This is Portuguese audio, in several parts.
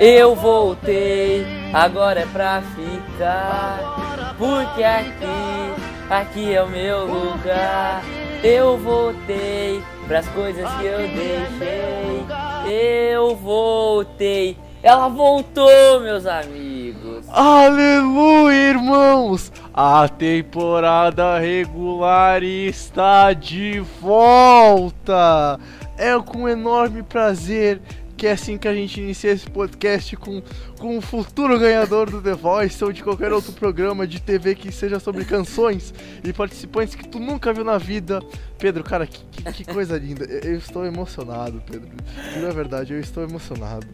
Eu voltei, agora é pra ficar. Porque aqui, aqui é o meu lugar. Eu voltei pras coisas que eu deixei. Eu voltei. Ela voltou, meus amigos. Aleluia, irmãos! A temporada regular está de volta! É com enorme prazer que é assim que a gente inicia esse podcast com, com o futuro ganhador do The Voice ou de qualquer outro programa de TV que seja sobre canções e participantes que tu nunca viu na vida. Pedro, cara, que, que, que coisa linda. Eu, eu estou emocionado, Pedro. Na verdade, eu estou emocionado.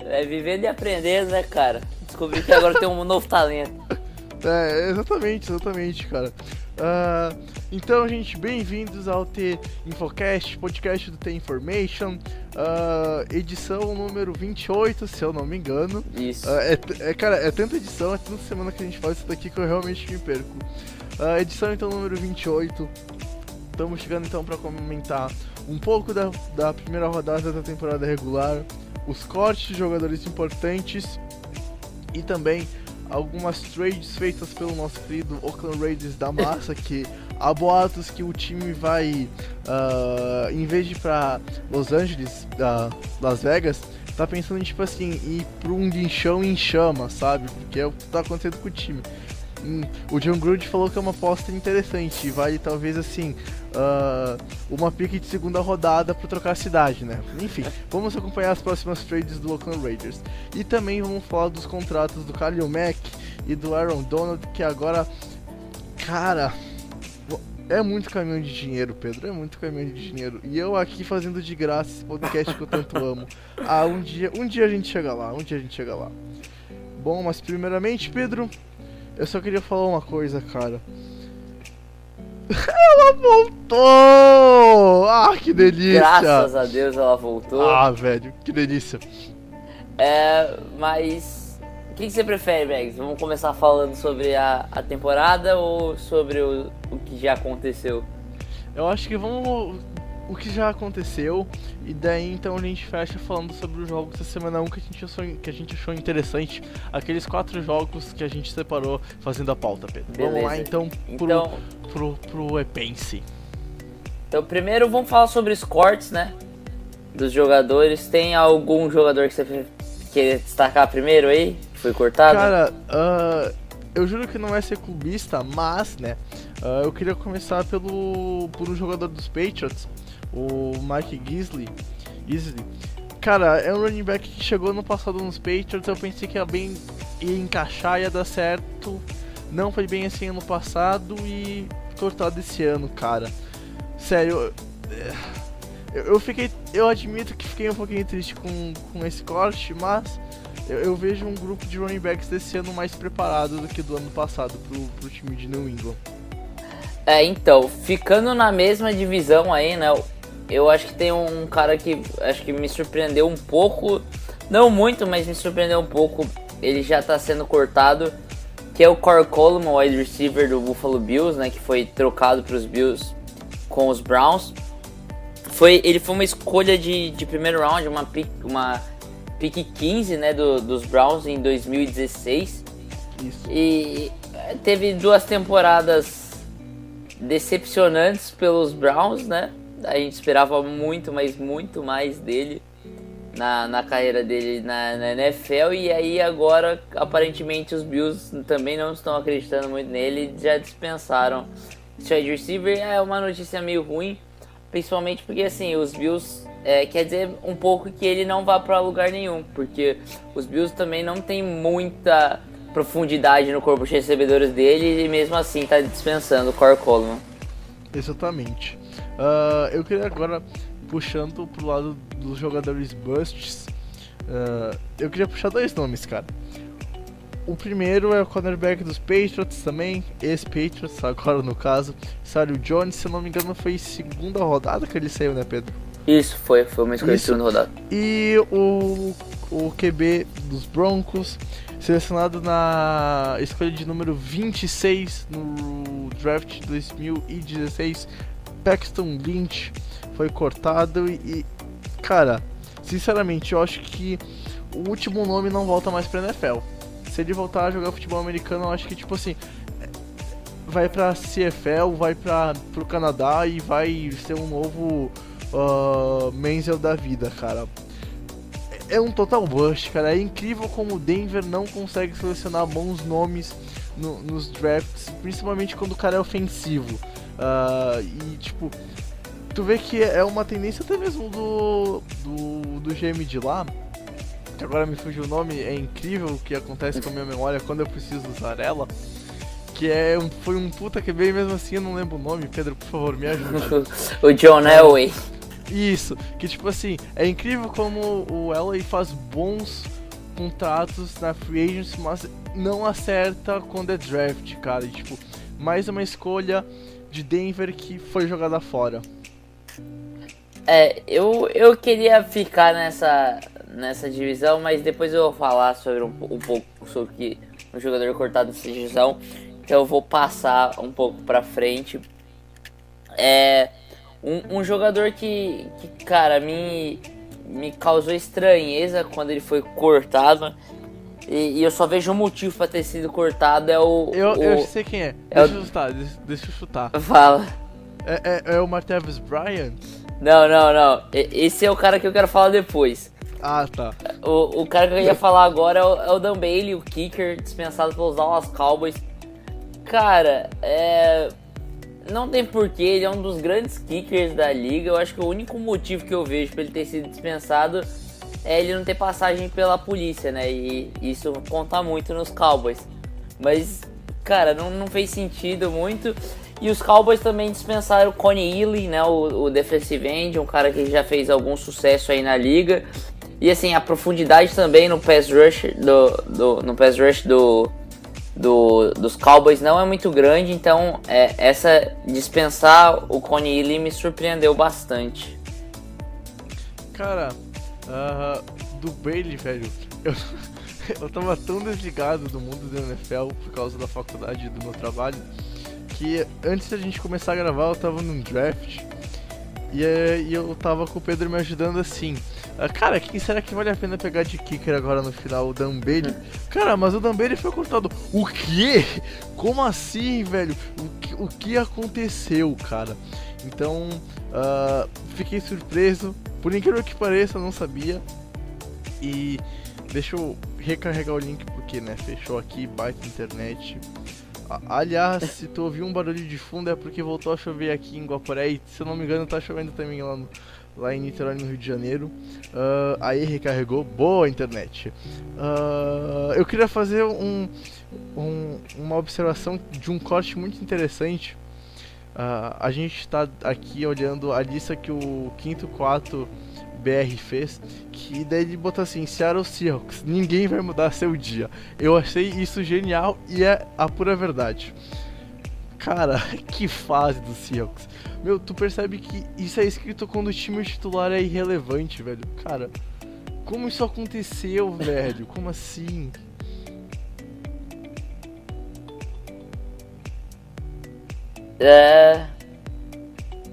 É vivendo e aprendendo, né, cara? Descobri que agora tem um novo talento. É, exatamente, exatamente, cara. Uh, então, gente, bem-vindos ao T Infocast, podcast do T Information, uh, edição número 28, se eu não me engano. Isso. Uh, é, é, cara, é tanta edição, é tanta semana que a gente faz isso daqui que eu realmente me perco. edição então número 28. Estamos chegando então para comentar um pouco da, da primeira rodada da temporada regular, os cortes de jogadores importantes e também algumas trades feitas pelo nosso querido Oakland Raiders da massa, que há boatos que o time vai, uh, em vez de ir pra Los Angeles, uh, Las Vegas, tá pensando em, tipo assim, ir pra um guinchão em chama, sabe? Porque é o que tá acontecendo com o time. Hum, o John Gruden falou que é uma aposta interessante, vale talvez assim uh, uma pique de segunda rodada para trocar a cidade, né? Enfim, vamos acompanhar as próximas trades do Oakland Raiders e também vamos falar dos contratos do Khalil Mack e do Aaron Donald que agora, cara, é muito caminhão de dinheiro, Pedro, é muito caminhão de dinheiro e eu aqui fazendo de graça esse podcast que eu tanto amo. Ah, um dia, um dia a gente chega lá, um dia a gente chega lá. Bom, mas primeiramente, Pedro, eu só queria falar uma coisa, cara. ela voltou! Ah, que delícia! Graças a Deus ela voltou. Ah, velho, que delícia. É, mas. O que, que você prefere, Megs? Vamos começar falando sobre a, a temporada ou sobre o, o que já aconteceu? Eu acho que vamos o que já aconteceu e daí então a gente fecha falando sobre os jogos da semana 1 que a gente achou, que a gente achou interessante, aqueles quatro jogos que a gente separou fazendo a pauta, Pedro. Beleza. Vamos lá então pro, então, pro, pro, pro Epense. Então primeiro vamos falar sobre os cortes, né? Dos jogadores. Tem algum jogador que você quer destacar primeiro aí? Que foi cortado? Cara, uh, eu juro que não é ser clubista, mas, né? Uh, eu queria começar pelo por um jogador dos Patriots o Mike Gisley. Gisley. Cara, é um running back que chegou no passado nos Patriots, eu pensei que ia bem ia encaixar, ia dar certo. Não foi bem assim ano passado e cortado esse ano, cara. Sério, eu, eu fiquei. Eu admito que fiquei um pouquinho triste com, com esse corte, mas eu, eu, vejo um grupo de running backs desse ano mais preparado do que do ano passado pro, pro time de New England. É, então, ficando na mesma divisão aí, né? Eu acho que tem um cara que acho que me surpreendeu um pouco, não muito, mas me surpreendeu um pouco. Ele já está sendo cortado, que é o Corey Coleman, wide receiver do Buffalo Bills, né, que foi trocado para os Bills com os Browns. Foi, ele foi uma escolha de, de primeiro round, uma pick, uma pick 15, né, do, dos Browns em 2016. Isso. E teve duas temporadas decepcionantes pelos Browns, né? A gente esperava muito, mas muito mais dele na, na carreira dele na, na NFL. E aí agora, aparentemente, os Bills também não estão acreditando muito nele, já dispensaram esse wide receiver. É uma notícia meio ruim, principalmente porque assim, os Bills é, quer dizer um pouco que ele não vá para lugar nenhum, porque os Bills também não tem muita profundidade no corpo de recebedores dele e mesmo assim está dispensando o Core Coleman. Exatamente. Uh, eu queria agora, puxando pro lado dos jogadores busts, uh, eu queria puxar dois nomes, cara. O primeiro é o cornerback dos Patriots também, ex-Patriots, agora no caso, Sário Jones, se eu não me engano foi segunda rodada que ele saiu, né, Pedro? Isso, foi, foi uma escolha de segunda rodada. E o, o QB dos Broncos, selecionado na escolha de número 26 no draft 2016, Paxton Lynch foi cortado e, cara, sinceramente, eu acho que o último nome não volta mais pra NFL. Se ele voltar a jogar futebol americano, eu acho que, tipo assim, vai pra CFL, vai pra, pro Canadá e vai ser um novo uh, Menzel da vida, cara. É um total bust, cara. É incrível como o Denver não consegue selecionar bons nomes no, nos drafts, principalmente quando o cara é ofensivo. Uh, e, tipo, tu vê que é uma tendência até mesmo do, do, do GM de lá, que agora me fugiu o nome, é incrível o que acontece com a minha memória quando eu preciso usar ela. Que é foi um puta que veio mesmo assim, eu não lembro o nome, Pedro, por favor, me ajuda. o John Elway. Isso, que tipo assim, é incrível como o Elway faz bons contratos na free agency, mas não acerta quando é draft, cara. E, tipo, mais uma escolha de Denver que foi jogada fora. É, eu, eu queria ficar nessa, nessa divisão, mas depois eu vou falar sobre um, um pouco sobre que um jogador cortado nessa divisão. Então eu vou passar um pouco pra frente. É um, um jogador que, que, cara, me, me causou estranheza quando ele foi cortado. E, e eu só vejo um motivo pra ter sido cortado é o. Eu, o, eu sei quem é. é deixa, o... eu chutar, deixa, deixa eu chutar. Fala. É, é, é o Martavis Bryant? Não, não, não. Esse é o cara que eu quero falar depois. Ah, tá. O, o cara que eu ia falar agora é o, é o Dan Bailey, o kicker, dispensado pelos Dallas Cowboys. Cara, é. Não tem porquê, ele é um dos grandes kickers da liga. Eu acho que o único motivo que eu vejo para ele ter sido dispensado é ele não ter passagem pela polícia, né? E isso conta muito nos Cowboys. Mas, cara, não, não fez sentido muito. E os Cowboys também dispensaram o Connie Ely, né, o, o defensive end, um cara que já fez algum sucesso aí na liga. E assim, a profundidade também no pass rush do, do no pass rush do, do, dos Cowboys não é muito grande, então é, essa dispensar o Connie Ely me surpreendeu bastante. Cara, uh, do Bailey, velho, eu, eu tava tão desligado do mundo do NFL por causa da faculdade e do meu trabalho que antes da gente começar a gravar eu tava num draft e, e eu tava com o Pedro me ajudando assim. Ah, cara, quem será que vale a pena pegar de kicker agora no final? O Dambele? Cara, mas o Dambele foi cortado. O quê? Como assim, velho? O que, o que aconteceu, cara? Então, uh, fiquei surpreso. Por incrível que pareça, eu não sabia. E deixa eu recarregar o link porque, né, fechou aqui, baita internet. Aliás, se tu ouviu um barulho de fundo é porque voltou a chover aqui em Guaporé e, se eu não me engano, tá chovendo também lá, no, lá em Niterói, no Rio de Janeiro. Uh, aí recarregou, boa internet. Uh, eu queria fazer um, um, uma observação de um corte muito interessante. Uh, a gente está aqui olhando a lista que o quinto quarto BR fez, que daí ele botou assim, Seattle Seahawks, ninguém vai mudar seu dia. Eu achei isso genial e é a pura verdade. Cara, que fase do Seahawks. Meu, tu percebe que isso é escrito quando o time titular é irrelevante, velho. Cara, como isso aconteceu, velho? Como assim? É.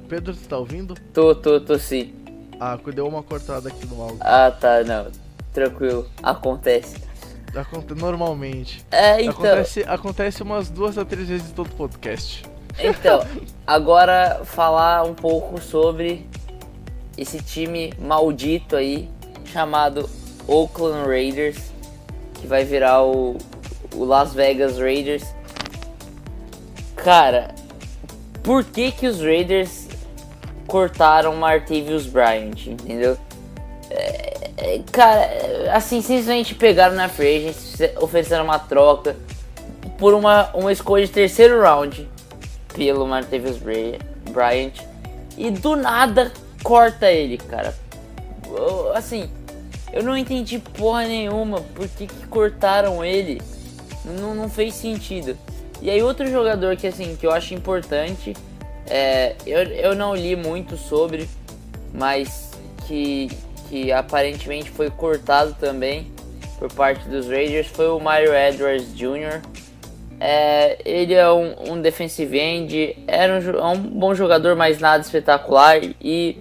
Pedro, tu tá ouvindo? Tô, tô, tô sim. Ah, deu uma cortada aqui no áudio. Ah, tá, não. Tranquilo. Acontece. Acontece normalmente. É, então. Acontece, acontece umas duas a três vezes em todo podcast. Então, agora falar um pouco sobre esse time maldito aí, chamado Oakland Raiders, que vai virar o, o Las Vegas Raiders. Cara, por que que os Raiders cortaram Martavius Bryant, entendeu? É, é, cara, assim, simplesmente pegaram na agent, ofereceram uma troca por uma, uma escolha de terceiro round pelo Martavius Bryant e do nada corta ele, cara. Assim, eu não entendi porra nenhuma por que, que cortaram ele. Não, não fez sentido. E aí outro jogador que assim que eu acho importante é, eu, eu não li muito sobre, mas que, que aparentemente foi cortado também por parte dos Raiders foi o Mario Edwards Jr. É, ele é um, um defensive end, era um, é um bom jogador, mas nada espetacular e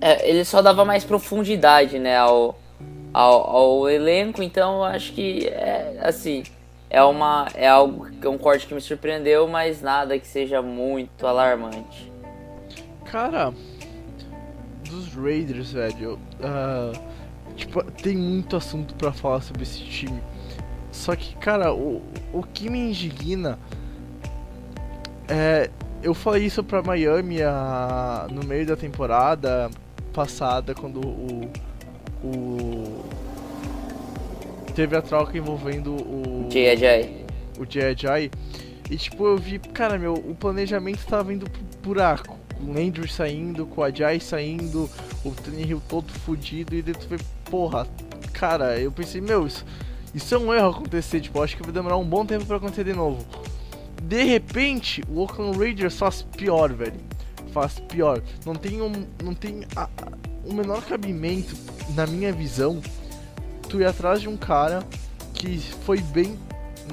é, ele só dava mais profundidade né, ao, ao, ao elenco, então acho que é assim, é uma é algo é um corte que me surpreendeu, mas nada que seja muito alarmante. Cara, dos Raiders, velho, uh, tipo, tem muito assunto para falar sobre esse time. Só que, cara, o, o que me indigna é. Eu falei isso pra Miami a, no meio da temporada passada, quando o. o teve a troca envolvendo o. J.J. O J.J. E tipo, eu vi, cara, meu, o planejamento tava indo pro buraco. Com o Andrew saindo, com o Ajay saindo, o Hill todo fudido, e dentro foi, porra, cara, eu pensei, meu, isso, isso é um erro acontecer, tipo, acho que vai demorar um bom tempo para acontecer de novo. De repente, o Oakland Raiders faz pior, velho. Faz pior. Não tem um, não tem a, a, o menor cabimento, na minha visão, tu ir atrás de um cara que foi bem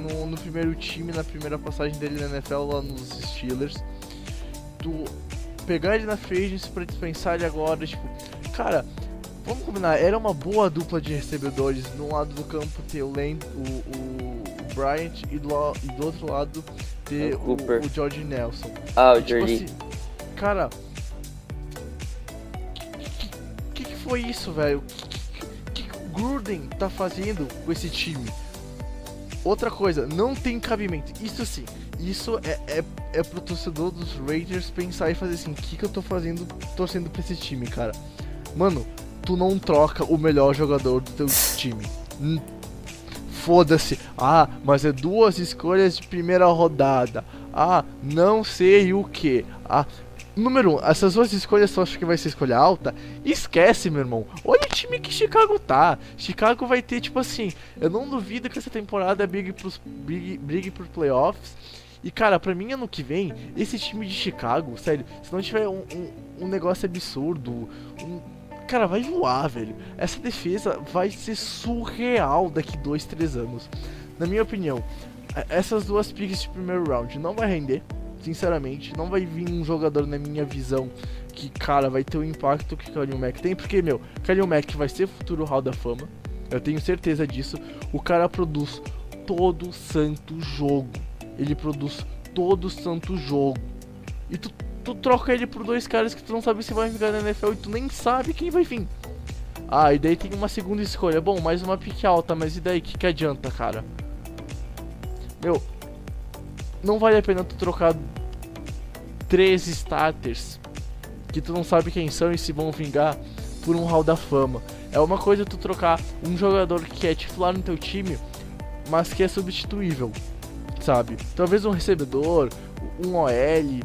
no, no primeiro time, na primeira passagem dele na NFL lá nos Steelers. Tu pegar ele na free para dispensar ele agora, tipo, cara, vamos combinar, era uma boa dupla de recebedores. No lado do campo ter o, Land, o, o, o Bryant e do, e do outro lado ter é o, o, George Nelson. Ah, o tipo George. Assim, cara, o que, que, foi isso, velho? Gruden tá fazendo com esse time? Outra coisa, não tem cabimento. Isso sim, isso é, é, é pro torcedor dos Raiders pensar e fazer assim: o que, que eu tô fazendo torcendo pra esse time, cara? Mano, tu não troca o melhor jogador do teu time. Hum, foda-se. Ah, mas é duas escolhas de primeira rodada. Ah, não sei o que. Ah, número um, essas duas escolhas você acha que vai ser escolha alta? Esquece, meu irmão. Olha o time que Chicago tá. Chicago vai ter, tipo assim, eu não duvido que essa temporada brigue pros, brigue, brigue por playoffs. E cara, pra mim ano que vem, esse time de Chicago, sério, se não tiver um, um, um negócio absurdo, um, cara, vai voar, velho. Essa defesa vai ser surreal daqui 2, 3 anos. Na minha opinião, essas duas picks de primeiro round não vai render, sinceramente. Não vai vir um jogador, na minha visão, que, cara, vai ter o impacto que o Kalil Mack tem. Porque, meu, Kalil Mack vai ser futuro Hall da Fama. Eu tenho certeza disso. O cara produz todo santo jogo. Ele produz todo santo jogo. E tu tu troca ele por dois caras que tu não sabe se vai ficar na NFL e tu nem sabe quem vai vir. Ah, e daí tem uma segunda escolha. Bom, mais uma pique alta, mas e daí? O que, que adianta, cara? Meu, não vale a pena tu trocar três starters que tu não sabe quem são e se vão vingar por um hall da fama. É uma coisa tu trocar um jogador que é titular no teu time, mas que é substituível, sabe? Talvez um recebedor, um OL,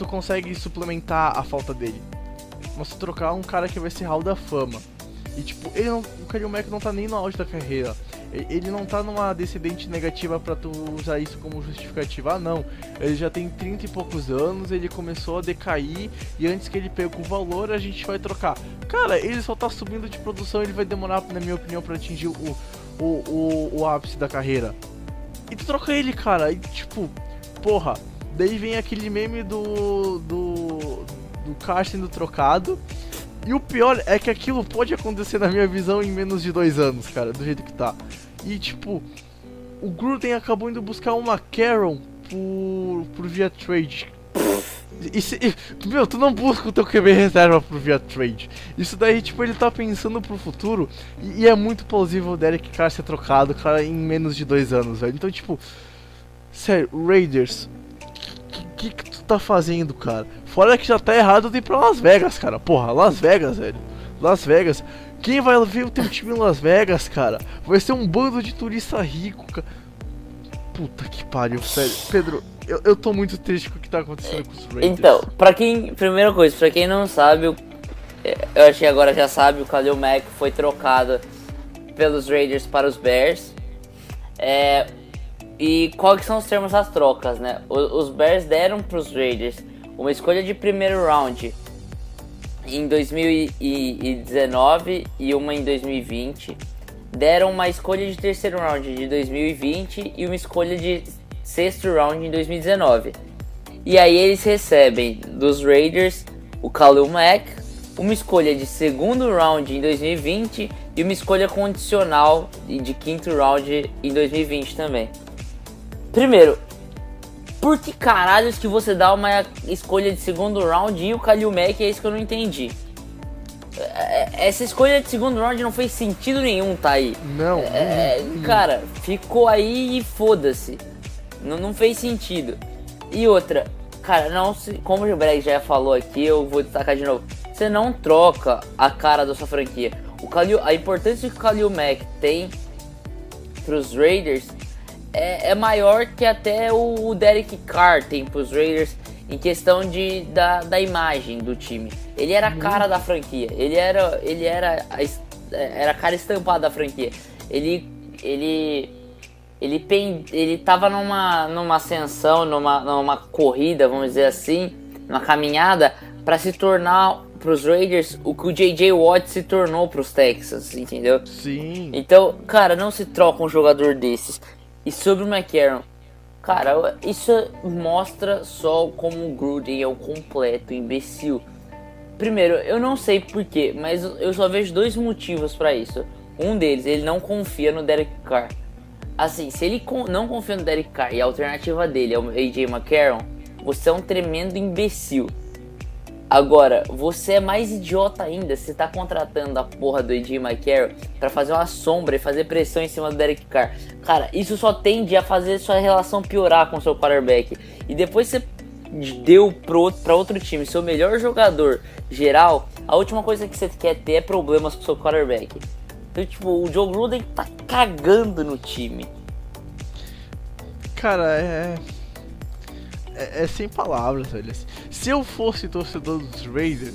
tu consegue suplementar a falta dele. Mas tu trocar um cara que vai ser Hall da Fama. E tipo, ele não, o Kalil Mack não tá nem no auge da carreira. Ele não tá numa descendente negativa para tu usar isso como justificativa. Ah, não. Ele já tem 30 e poucos anos, ele começou a decair e antes que ele pegue o valor, a gente vai trocar. Cara, ele só tá subindo de produção, ele vai demorar, na minha opinião, para atingir o, o, o, o ápice da carreira. E tu troca ele, cara, e tipo, porra, Daí vem aquele meme do. do. do Car sendo trocado. E o pior é que aquilo pode acontecer, na minha visão, em menos de dois anos, cara, do jeito que tá. E tipo, o Gruden acabou indo buscar uma Carol por, por via trade. E, se, e, meu, tu não busca o teu QB reserva por via trade. Isso daí, tipo, ele tá pensando pro futuro. E, e é muito plausível o Derek Carr ser trocado, cara, em menos de dois anos, velho. Então, tipo, sério, Raiders, que, que tu tá fazendo, cara? Fora que já tá errado de ir pra Las Vegas, cara. Porra, Las Vegas, velho. Las Vegas. Quem vai ver o teu time em Las Vegas, cara? Vai ser um bando de turista rico, cara. Puta que pariu, sério. Pedro, eu, eu tô muito triste com o que tá acontecendo com os Raiders. Então, pra quem. Primeira coisa, pra quem não sabe, eu, eu acho que agora já sabe, o Khalil Mack foi trocado pelos Raiders para os Bears. É, e quais são os termos das trocas, né? Os Bears deram para os Raiders uma escolha de primeiro round em 2019 e uma em 2020. Deram uma escolha de terceiro round de 2020 e uma escolha de sexto round em 2019. E aí eles recebem dos Raiders o Khalil Mack, uma escolha de segundo round em 2020 e uma escolha condicional de quinto round em 2020 também. Primeiro, por que caralhos que você dá uma escolha de segundo round e o Kalil Mack é isso que eu não entendi. É, essa escolha de segundo round não fez sentido nenhum, tá aí. Não. É, cara, ficou aí e foda-se. Não, não fez sentido. E outra, cara, não se, como o Breg já falou aqui, eu vou destacar de novo. Você não troca a cara da sua franquia. O Khalil, a importância que o Khalil Mack tem pros Raiders é, é maior que até o, Derek Carr tem pros Raiders em questão de, da, da imagem do time. Ele era a cara da franquia. Ele era, ele era, a, era a cara estampada da franquia. Ele, ele, ele, ele tava numa, numa ascensão, numa, numa corrida, vamos dizer assim, numa caminhada para se tornar para os Raiders o que o J.J. Watt se tornou para os Texans, entendeu? Sim. Então, cara, não se troca um jogador desses. E sobre o McCarron, Cara, isso mostra só como o Gruden é um completo imbecil. Primeiro, eu não sei porquê, mas eu só vejo dois motivos para isso. Um deles, ele não confia no Derek Carr. Assim, se ele não confia no Derek Carr e a alternativa dele é o AJ McCarron, você é um tremendo imbecil. Agora, você é mais idiota ainda se tá contratando a porra do AJ McCarron para fazer uma sombra e fazer pressão em cima do Derek Carr. Cara, isso só tende a fazer sua relação piorar com seu quarterback. E depois você deu pro, pra outro time seu melhor jogador geral, a última coisa que você quer ter é problemas com seu quarterback. Então, tipo, o Joe Gruden tá cagando no time. Cara, é é, é, sem palavras, velho. Se eu fosse torcedor dos Raiders,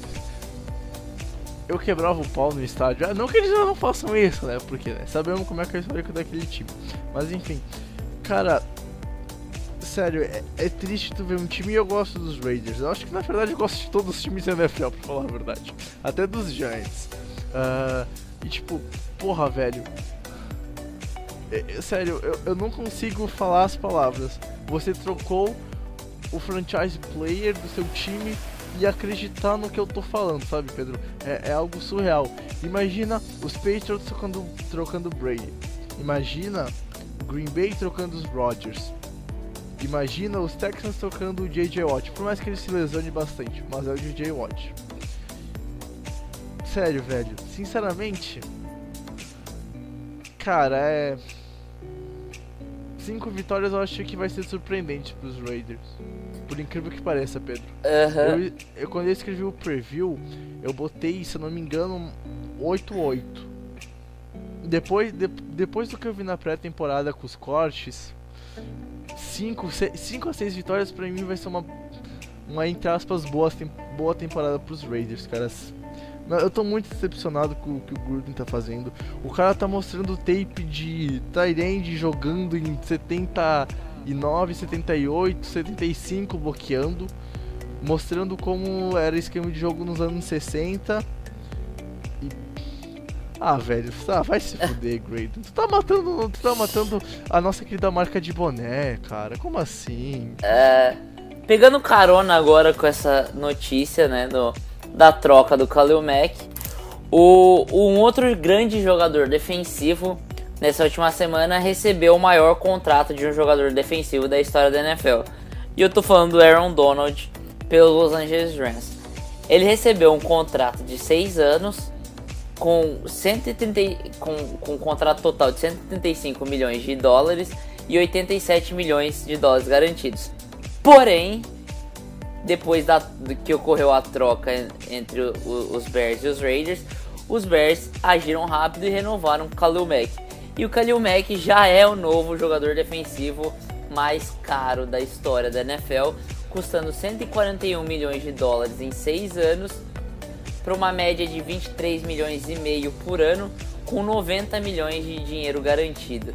eu quebrava o pau no estádio. Ah, não que eles não façam isso, né? Porque né, sabemos como é que é o daquele time. Mas enfim, cara, sério, é, é, triste tu ver um time e eu gosto dos Raiders. Eu acho que na verdade eu gosto de todos os times da NFL, pra falar a verdade. Até dos Giants. Uh, e tipo, porra, velho. É, é, sério, eu, eu não consigo falar as palavras. Você trocou o franchise player do seu time e acreditar no que eu tô falando, sabe, Pedro? É, é algo surreal. Imagina os Patriots trocando, trocando Brady. Imagina Green Bay trocando os Rodgers. Imagina os Texans trocando o JJ Watt. Por mais que ele se lesione bastante, mas é o JJ Watt. Sério, velho. Sinceramente. Cara, é cinco vitórias eu acho que vai ser surpreendente pros Raiders. Por incrível que pareça, Pedro. Uhum. Eu, eu, quando eu escrevi o preview, eu botei, se eu não me engano, 8-8. Depois, de, depois do que eu vi na pré-temporada com os cortes, 5 a 6 vitórias pra mim vai ser uma, uma entre aspas, boa, boa temporada pros Raiders, caras. Eu tô muito decepcionado com o que o Gruden tá fazendo. O cara tá mostrando tape de Tyrande jogando em 79, 78, 75 bloqueando. Mostrando como era esquema de jogo nos anos 60. E... Ah, velho, tá, vai se fuder, Gruden. Tu tá matando, tu tá matando a nossa querida marca de boné, cara. Como assim? É, pegando carona agora com essa notícia, né, do da troca do Khalil Mack. O, um outro grande jogador defensivo nessa última semana recebeu o maior contrato de um jogador defensivo da história da NFL. E eu tô falando do Aaron Donald pelo Los Angeles Rams. Ele recebeu um contrato de 6 anos com, 130, com, com um contrato total de 135 milhões de dólares e 87 milhões de dólares garantidos. Porém, depois da, que ocorreu a troca entre o, os Bears e os Raiders, os Bears agiram rápido e renovaram Khalil Mack. E o Khalil Mack já é o novo jogador defensivo mais caro da história da NFL, custando 141 milhões de dólares em 6 anos, para uma média de 23 milhões e meio por ano, com 90 milhões de dinheiro garantido.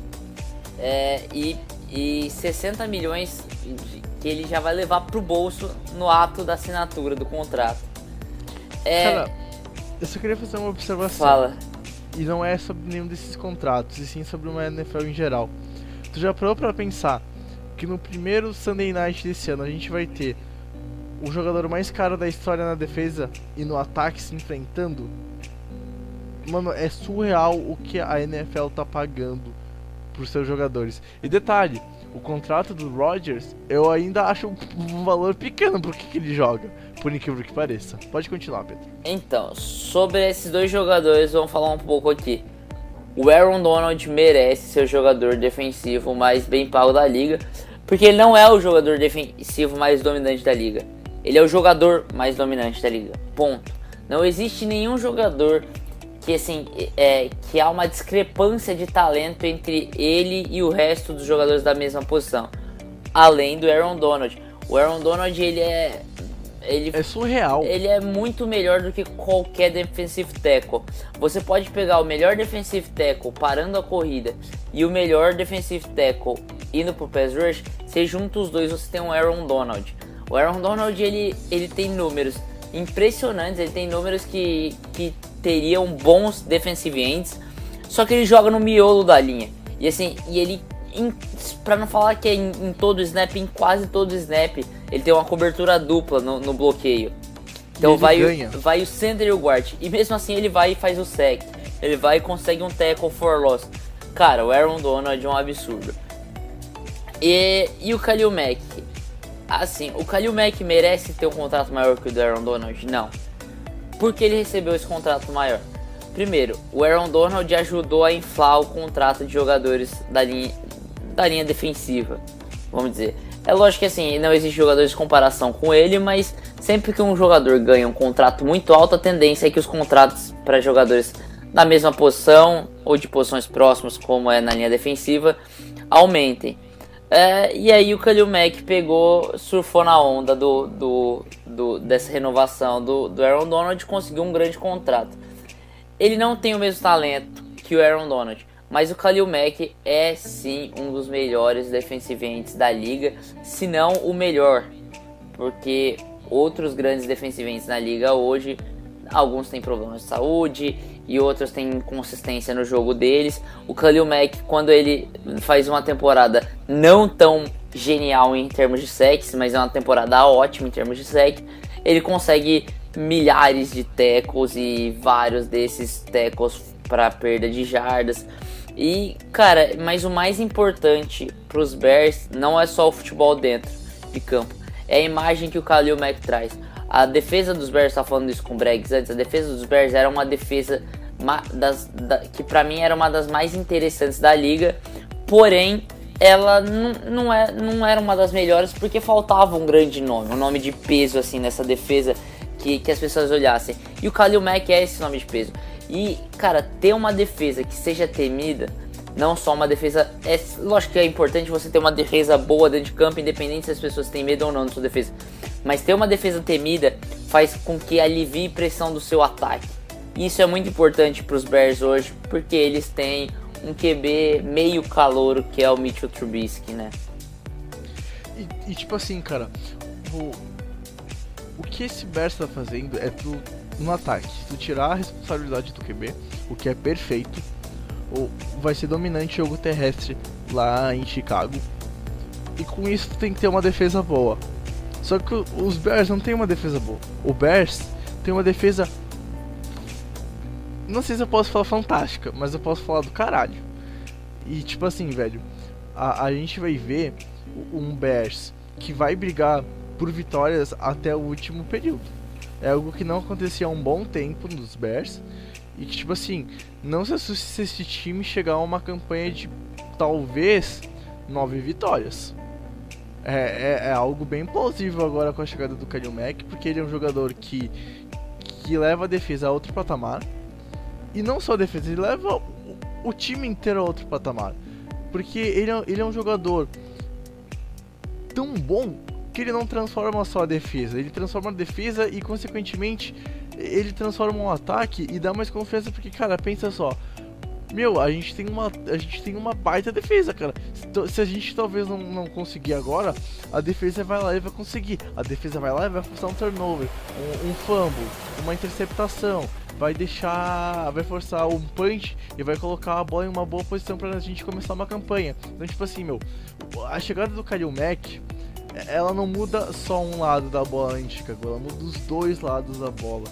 É, e, e 60 milhões que ele já vai levar pro bolso no ato da assinatura do contrato. É... Cara, eu só queria fazer uma observação. Fala. E não é sobre nenhum desses contratos, e sim sobre uma NFL em geral. Tu já parou pra pensar que no primeiro Sunday Night desse ano a gente vai ter o jogador mais caro da história na defesa e no ataque se enfrentando? mano, é surreal o que a NFL tá pagando pros seus jogadores. E detalhe, o contrato do Rodgers, eu ainda acho um valor pequeno pro que, que ele joga, por incrível que pareça. Pode continuar, Pedro. Então, sobre esses dois jogadores, vamos falar um pouco aqui. O Aaron Donald merece ser o jogador defensivo mais bem pago da liga, porque ele não é o jogador defensivo mais dominante da liga. Ele é o jogador mais dominante da liga. Ponto. Não existe nenhum jogador que assim é, que há uma discrepância de talento entre ele e o resto dos jogadores da mesma posição, além do Aaron Donald. O Aaron Donald ele é ele é surreal. Ele é muito melhor do que qualquer defensive tackle. Você pode pegar o melhor defensive tackle parando a corrida e o melhor defensive tackle indo pro pass rush, você junta os dois, você tem um Aaron Donald. O Aaron Donald ele, ele tem números impressionantes, ele tem números que, que teriam bons defensive ends, só que ele joga no miolo da linha. E assim, e ele para não falar que é em, em, todo snap, em quase todo snap, ele tem uma cobertura dupla no, no bloqueio. Então vai o, vai o center e o guard. E mesmo assim ele vai e faz o sec. Ele vai e consegue um tackle for loss. Cara, o Aaron Donald é um absurdo. E, e o Khalil Mack? Assim, o Khalil Mack merece ter um contrato maior que o do Aaron Donald? Não. Por que ele recebeu esse contrato maior? Primeiro, o Aaron Donald ajudou a inflar o contrato de jogadores da linha, da linha defensiva, vamos dizer. É lógico que assim, não existe jogadores de comparação com ele, mas sempre que um jogador ganha um contrato muito alto, a tendência é que os contratos para jogadores da mesma posição ou de posições próximas, como é na linha defensiva, aumentem. É, e aí o Kalil Mack pegou, surfou na onda do, do, do, dessa renovação do, do Aaron Donald e conseguiu um grande contrato. Ele não tem o mesmo talento que o Aaron Donald, mas o Khalil Mack é sim um dos melhores defensive ends da liga, se não o melhor, porque outros grandes defensive ends na liga hoje, alguns têm problemas de saúde e outros têm inconsistência no jogo deles. O Khalil Mack, quando ele faz uma temporada não tão genial em termos de sacks, mas é uma temporada ótima em termos de sack, ele consegue milhares de tackles e vários desses tackles para perda de jardas. E, cara, mas o mais importante para os Bears não é só o futebol dentro de campo, é a imagem que o Khalil Mack traz. A defesa dos Bears, tá falando isso com o Bregs antes, a defesa dos Bears era uma defesa das, da, que para mim era uma das mais interessantes da liga, porém ela não, é, não era uma das melhores porque faltava um grande nome, um nome de peso assim nessa defesa que, que as pessoas olhassem. E o Khalil Mack é esse nome de peso. E, cara, ter uma defesa que seja temida, não só uma defesa. É, lógico que é importante você ter uma defesa boa dentro de campo, independente se as pessoas têm medo ou não da sua defesa. Mas ter uma defesa temida faz com que alivie pressão do seu ataque. Isso é muito importante para os Bears hoje, porque eles têm um QB meio calouro que é o Mitchell Trubisky, né? E, e tipo assim, cara, o, o que esse Bears está fazendo é tu no ataque. Tu tirar a responsabilidade do QB, o que é perfeito, ou vai ser dominante jogo terrestre lá em Chicago. E com isso tu tem que ter uma defesa boa. Só que os Bears não tem uma defesa boa. O Bears tem uma defesa não sei se eu posso falar fantástica, mas eu posso falar do caralho. E tipo assim, velho, a, a gente vai ver um Bears que vai brigar por vitórias até o último período. É algo que não acontecia há um bom tempo nos Bears. E que, tipo assim, não se assuste se esse time chegar a uma campanha de talvez nove vitórias. É, é, é, algo bem plausível agora com a chegada do Kalil Mack, porque ele é um jogador que, que leva a defesa a outro patamar. E não só a defesa, ele leva o, time inteiro a outro patamar. Porque ele é, ele é um jogador tão bom que ele não transforma só a defesa, ele transforma a defesa e consequentemente ele transforma um ataque e dá mais confiança porque, cara, pensa só. Meu, a gente tem uma, a gente tem uma baita defesa, cara. Se, se a gente talvez não, não conseguir agora, a defesa vai lá e vai conseguir. A defesa vai lá e vai forçar um turnover, um, um fumble, uma interceptação, vai deixar, vai forçar um punch e vai colocar a bola em uma boa posição pra gente começar uma campanha. Então, tipo assim, meu, a chegada do Kalil Mack ela não muda só um lado da bola Chicago, ela muda os dois lados da bola.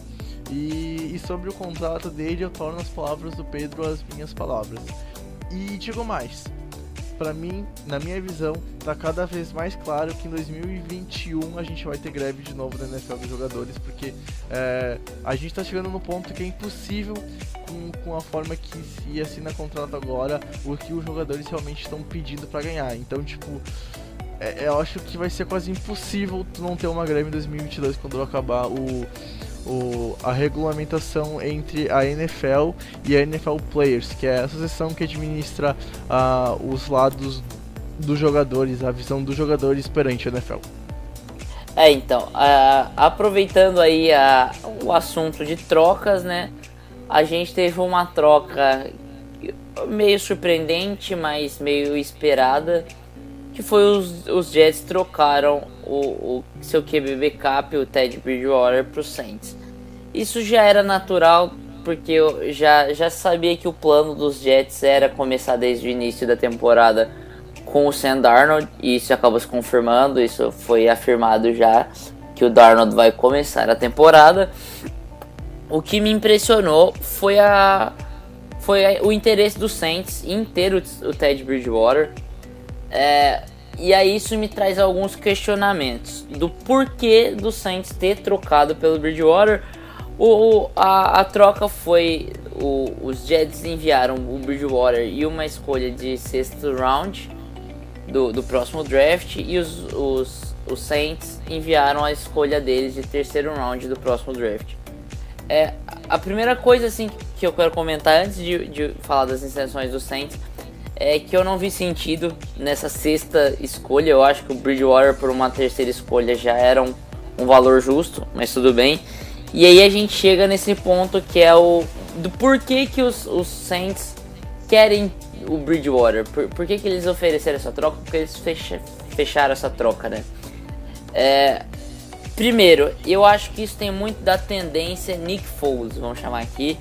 E, e sobre o contrato dele, eu torno as palavras do Pedro as minhas palavras. E digo mais, para mim, na minha visão, tá cada vez mais claro que em 2021 a gente vai ter greve de novo da NFL dos jogadores, porque é, a gente tá chegando no ponto que é impossível com, com a forma que se assina contrato agora, o que os jogadores realmente estão pedindo para ganhar. Então, tipo, é, eu acho que vai ser quase impossível tu não ter uma greve em 2022 quando acabar o o, a regulamentação entre a NFL e a NFL Players, que é a associação que administra uh, os lados dos jogadores, a visão dos jogadores perante a NFL. É, então, uh, aproveitando aí uh, o assunto de trocas, né? A gente teve uma troca meio surpreendente, mas meio esperada, que foi os, os Jets trocaram o, o seu QB backup, o Ted Bridgewater, para os Saints. Isso já era natural, porque eu já, já sabia que o plano dos Jets era começar desde o início da temporada com o Sam Darnold, e isso acabou se confirmando, isso foi afirmado já, que o Darnold vai começar a temporada. O que me impressionou foi a foi o interesse do Saints em ter o, o Ted Bridgewater. É, e aí isso me traz alguns questionamentos do porquê do Saints ter trocado pelo Bridgewater o, a, a troca foi: o, os Jets enviaram o Bridgewater e uma escolha de sexto round do, do próximo draft, e os, os, os Saints enviaram a escolha deles de terceiro round do próximo draft. É, a primeira coisa assim que eu quero comentar antes de, de falar das intenções do Saints é que eu não vi sentido nessa sexta escolha. Eu acho que o Bridgewater por uma terceira escolha já era um, um valor justo, mas tudo bem. E aí a gente chega nesse ponto que é o do porquê que os, os Saints querem o Bridgewater. Por, por que, que eles ofereceram essa troca? Porque eles fecha, fecharam essa troca, né? É, primeiro, eu acho que isso tem muito da tendência Nick Foles, vamos chamar aqui,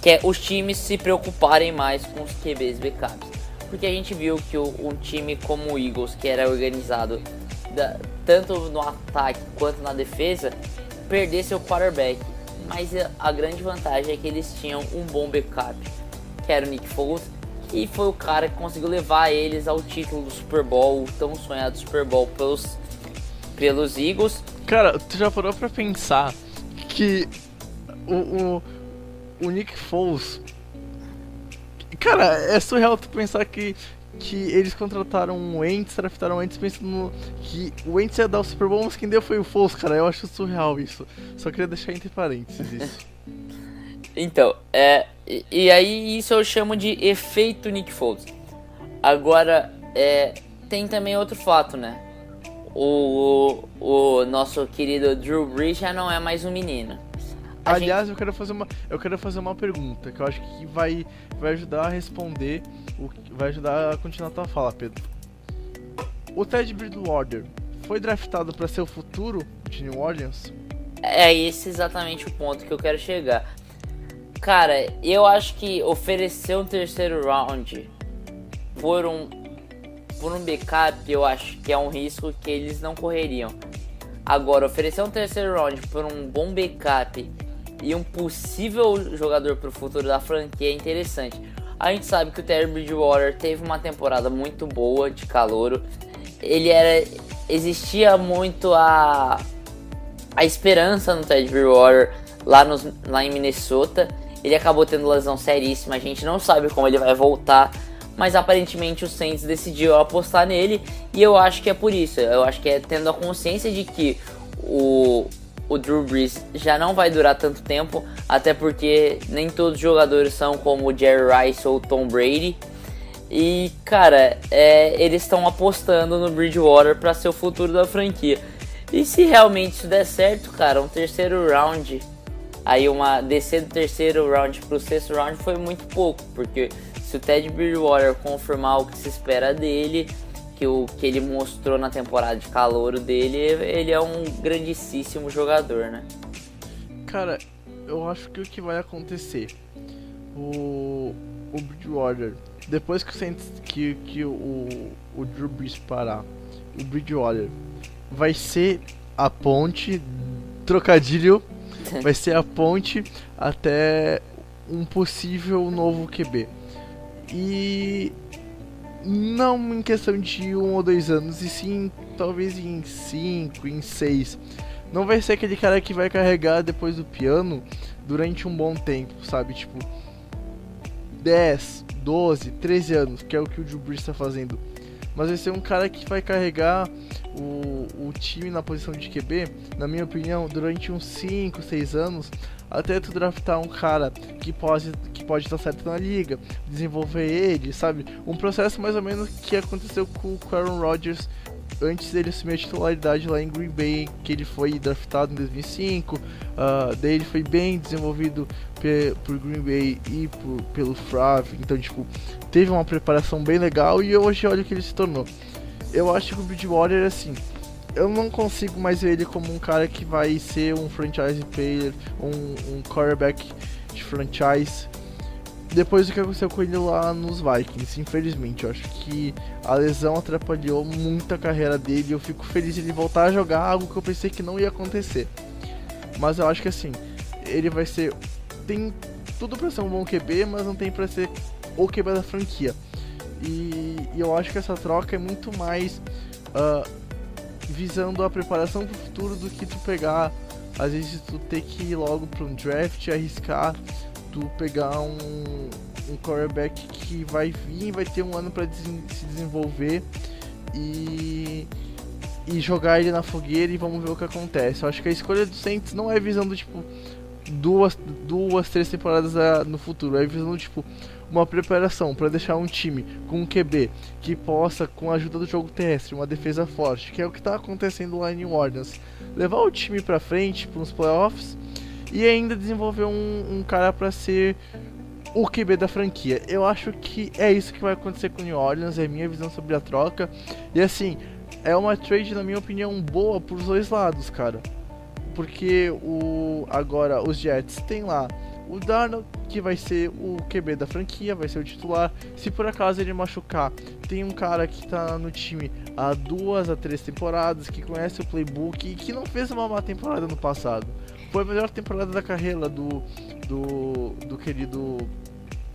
que é os times se preocuparem mais com os QBs backups. Porque a gente viu que o, um time como o Eagles, que era organizado da, tanto no ataque quanto na defesa, perder seu quarterback. Mas a grande vantagem é que eles tinham um bom backup, que era o Nick Foles, e foi o cara que conseguiu levar eles ao título do Super Bowl, o tão sonhado Super Bowl pelos, pelos Eagles. Cara, tu já parou pra pensar que o, o, o Nick Foles. Cara, é surreal tu pensar que que eles contrataram o Wentz, draftaram o Wentz pensando que o Wentz ia dar o Super Bowl, mas quem deu foi o Foles, cara. Eu acho surreal isso. Só queria deixar entre parênteses isso. então, é, e, e, aí isso eu chamo de efeito Nick Foles. Agora, é, tem também outro fato, né? O, o, o nosso querido Drew Brees já não é mais um menino. A Aliás, gente... eu quero fazer uma, eu quero fazer uma pergunta que eu acho que vai, vai ajudar a responder, o, vai ajudar a continuar a tua fala, Pedro. O Ted Bridgewater foi draftado para ser o futuro de New Orleans? É esse exatamente o ponto que eu quero chegar. Cara, eu acho que oferecer um terceiro round por um por um backup, eu acho que é um risco que eles não correriam. Agora, oferecer um terceiro round por um bom backup e um possível jogador para o futuro da franquia é interessante. A gente sabe que o Terry Bridgewater teve uma temporada muito boa de calouro. Ele era existia muito a a esperança no Ted Bridgewater lá, nos, lá em Minnesota. Ele acabou tendo lesão seríssima, a gente não sabe como ele vai voltar, mas aparentemente o Saints decidiu apostar nele e eu acho que é por isso. Eu acho que é tendo a consciência de que o, o Drew Brees já não vai durar tanto tempo, até porque nem todos os jogadores são como o Jerry Rice ou Tom Brady. E, cara, é, eles estão apostando no Bridgewater para ser o futuro da franquia. E se realmente isso der certo, cara, um terceiro round, aí uma descer do terceiro round pro sexto round foi muito pouco, porque se o Ted Bridgewater confirmar o que se espera dele, que o que ele mostrou na temporada de calor dele, ele é um grandíssimo jogador, né? Cara, eu acho que o que vai acontecer, o, o Bridgewater, depois que, o, que, que o, o Drew Brees parar, o Bridgewater vai ser a ponte, trocadilho, vai ser a ponte até um possível novo QB. E não em questão de um ou dois anos, e sim talvez em cinco, em seis. Não vai ser aquele cara que vai carregar depois do piano durante um bom tempo, sabe? Tipo, 10, 12, 13 anos, que é o que o Drew Brees está fazendo. Mas vai ser um cara que vai carregar o, o time na posição de QB, na minha opinião, durante uns 5, 6 anos, até tu draftar um cara que pode que pode estar certo na liga, desenvolver ele, sabe? Um processo mais ou menos que aconteceu com o Aaron Rodgers antes dele assumir a titularidade lá em Green Bay, que ele foi draftado em 2005, uh, daí ele foi bem desenvolvido por Green Bay e por, pelo Favre, então tipo, teve uma preparação bem legal e hoje olha o que ele se tornou. Eu acho que o Bridgewater assim, eu não consigo mais ver ele como um cara que vai ser um franchise player, um, um quarterback de franchise. Depois do que aconteceu com ele lá nos Vikings, infelizmente, eu acho que a lesão atrapalhou muito a carreira dele. Eu fico feliz ele voltar a jogar algo que eu pensei que não ia acontecer. Mas eu acho que assim, ele vai ser. Tem tudo pra ser um bom QB, mas não tem pra ser o QB da franquia. E, e eu acho que essa troca é muito mais uh, visando a preparação pro futuro do que tu pegar, às vezes tu ter que ir logo para um draft, arriscar, tu pegar um, um quarterback que vai vir, vai ter um ano para se desenvolver e e jogar ele na fogueira e vamos ver o que acontece. Eu acho que a escolha do Saints não é visando tipo duas, duas, três temporadas no futuro, é visando tipo uma preparação para deixar um time com um QB que possa, com a ajuda do jogo terrestre, uma defesa forte, que é o que está acontecendo lá em New Orleans, levar o time para frente para os playoffs e ainda desenvolver um, um cara para ser o QB da franquia. Eu acho que é isso que vai acontecer com New Orleans, é minha visão sobre a troca. E assim, é uma trade, na minha opinião, boa para os dois lados, cara. Porque o agora os Jets têm lá o Darnold, que vai ser o QB da franquia, vai ser o titular. Se por acaso ele machucar, tem um cara que tá no time há duas a três temporadas, que conhece o playbook e que não fez uma má temporada no passado. Foi a melhor temporada da carreira do, do, do querido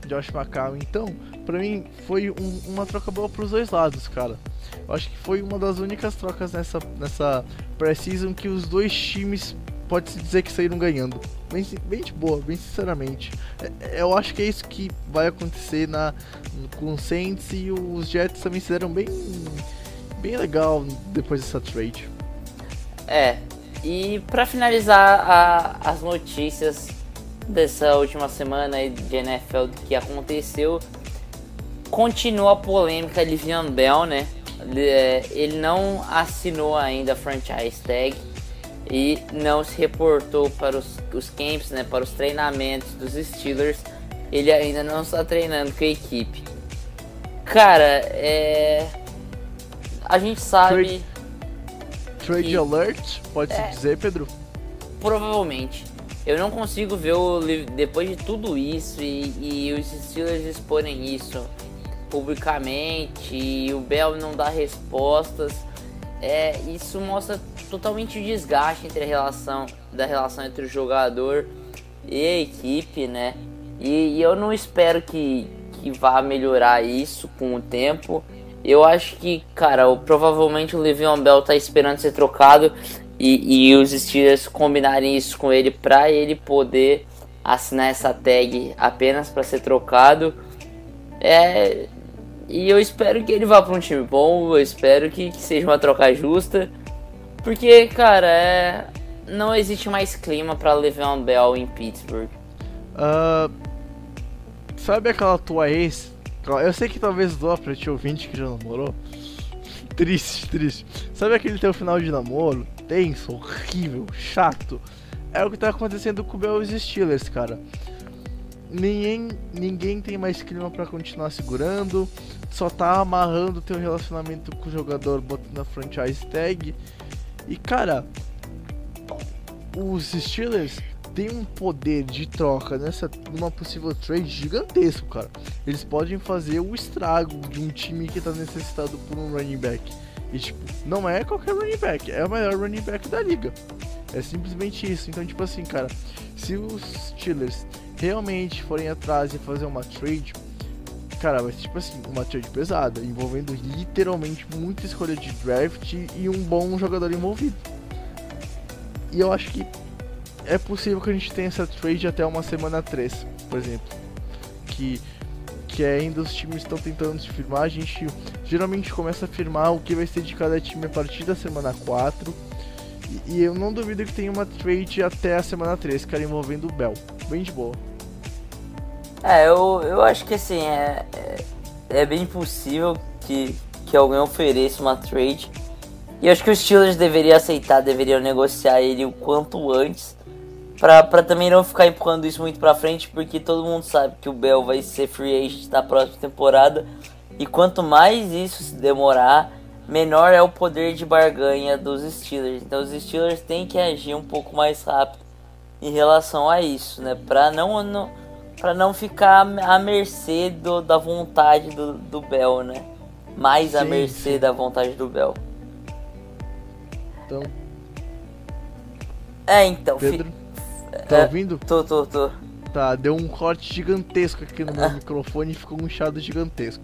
Josh McCown. Então, pra mim, foi um, uma troca boa pros dois lados, cara. Eu acho que foi uma das únicas trocas nessa, nessa pré-season que os dois times pode-se dizer que saíram ganhando. Bem, bem de boa, bem sinceramente. É, é, eu acho que é isso que vai acontecer na, com o Saints e os Jets também se deram bem, bem legal depois dessa trade. É, e para finalizar a, as notícias dessa última semana de NFL que aconteceu, continua a polêmica de Vian Bell, né? Ele é, não assinou ainda a franchise tag e não se reportou para os, os camps, né, para os treinamentos dos Steelers. Ele ainda não está treinando com a equipe. Cara, é. A gente sabe. Trade, trade que... alert, pode-se é, dizer, Pedro? Provavelmente. Eu não consigo ver o depois de tudo isso e, e os Steelers exporem isso publicamente e o Bell não dá respostas. É, isso mostra totalmente o desgaste entre a relação da relação entre o jogador e a equipe, né? E, e eu não espero que, que vá melhorar isso com o tempo. Eu acho que, cara, o, provavelmente o Le'Veon Bell tá esperando ser trocado e, e os Steelers combinarem isso com ele para ele poder assinar essa tag apenas para ser trocado. É, e eu espero que ele vá para um time bom, eu espero que, que seja uma troca justa. Porque, cara, é... não existe mais clima para Le'Veon Bell em Pittsburgh. Uh, sabe aquela tua ex? Eu sei que talvez doa pra te ouvinte que já namorou. Triste, triste. Sabe aquele teu final de namoro? Tenso, horrível, chato. É o que tá acontecendo com o Bell Steelers, cara. Ninguém, ninguém tem mais clima para continuar segurando. Só tá amarrando teu relacionamento com o jogador, botando a franchise tag. E cara, os Steelers têm um poder de troca nessa numa possível trade gigantesco, cara. Eles podem fazer o estrago de um time que tá necessitado por um running back. E tipo, não é qualquer running back, é o melhor running back da liga. É simplesmente isso. Então, tipo assim, cara, se os Steelers realmente forem atrás e fazer uma trade, cara, vai ser tipo assim, uma trade pesada, envolvendo literalmente muita escolha de draft e um bom jogador envolvido. E eu acho que é possível que a gente tenha essa trade até uma semana 3, por exemplo. Que, que ainda os times estão tentando se firmar. A gente geralmente começa a firmar o que vai ser de cada time a partir da semana 4. E, e eu não duvido que tenha uma trade até a semana 3, cara, envolvendo o Bell. Bem de boa. É, eu, eu acho que assim, é, é, é bem possível que, que alguém ofereça uma trade. E acho que os Steelers deveriam aceitar, deveriam negociar ele o quanto antes. Pra, pra também não ficar empurrando isso muito pra frente, porque todo mundo sabe que o Bell vai ser free agent na próxima temporada. E quanto mais isso se demorar, menor é o poder de barganha dos Steelers. Então os Steelers têm que agir um pouco mais rápido em relação a isso, né? Pra não, não, pra não ficar à mercê do, da vontade do, do Bell, né? Mais à mercê sim. da vontade do Bell. Então. É, então. Pedro. Tá é, ouvindo? Tô, tô, tô. Tá, deu um corte gigantesco aqui no meu microfone e ficou um chiado gigantesco.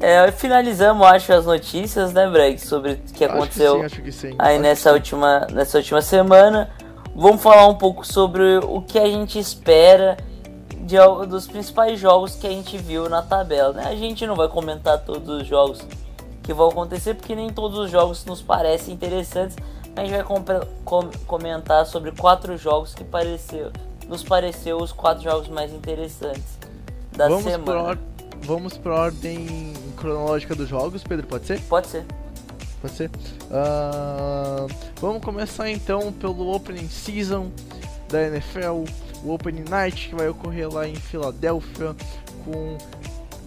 É, finalizamos, acho, as notícias, né, Breg, sobre o que aconteceu acho que sim, acho que sim. aí acho nessa última, nessa última semana. Vamos falar um pouco sobre o que a gente espera de, dos principais jogos que a gente viu na tabela. Né? A gente não vai comentar todos os jogos que vão acontecer, porque nem todos os jogos nos parecem interessantes. A gente vai com, com, comentar sobre quatro jogos que pareceu, nos pareceu os quatro jogos mais interessantes da vamos semana. Por, vamos por ordem cronológica dos jogos, Pedro, pode ser? Pode ser. Pode ser? Uh, vamos começar então pelo Opening Season da NFL, o Opening Night que vai ocorrer lá em Filadélfia com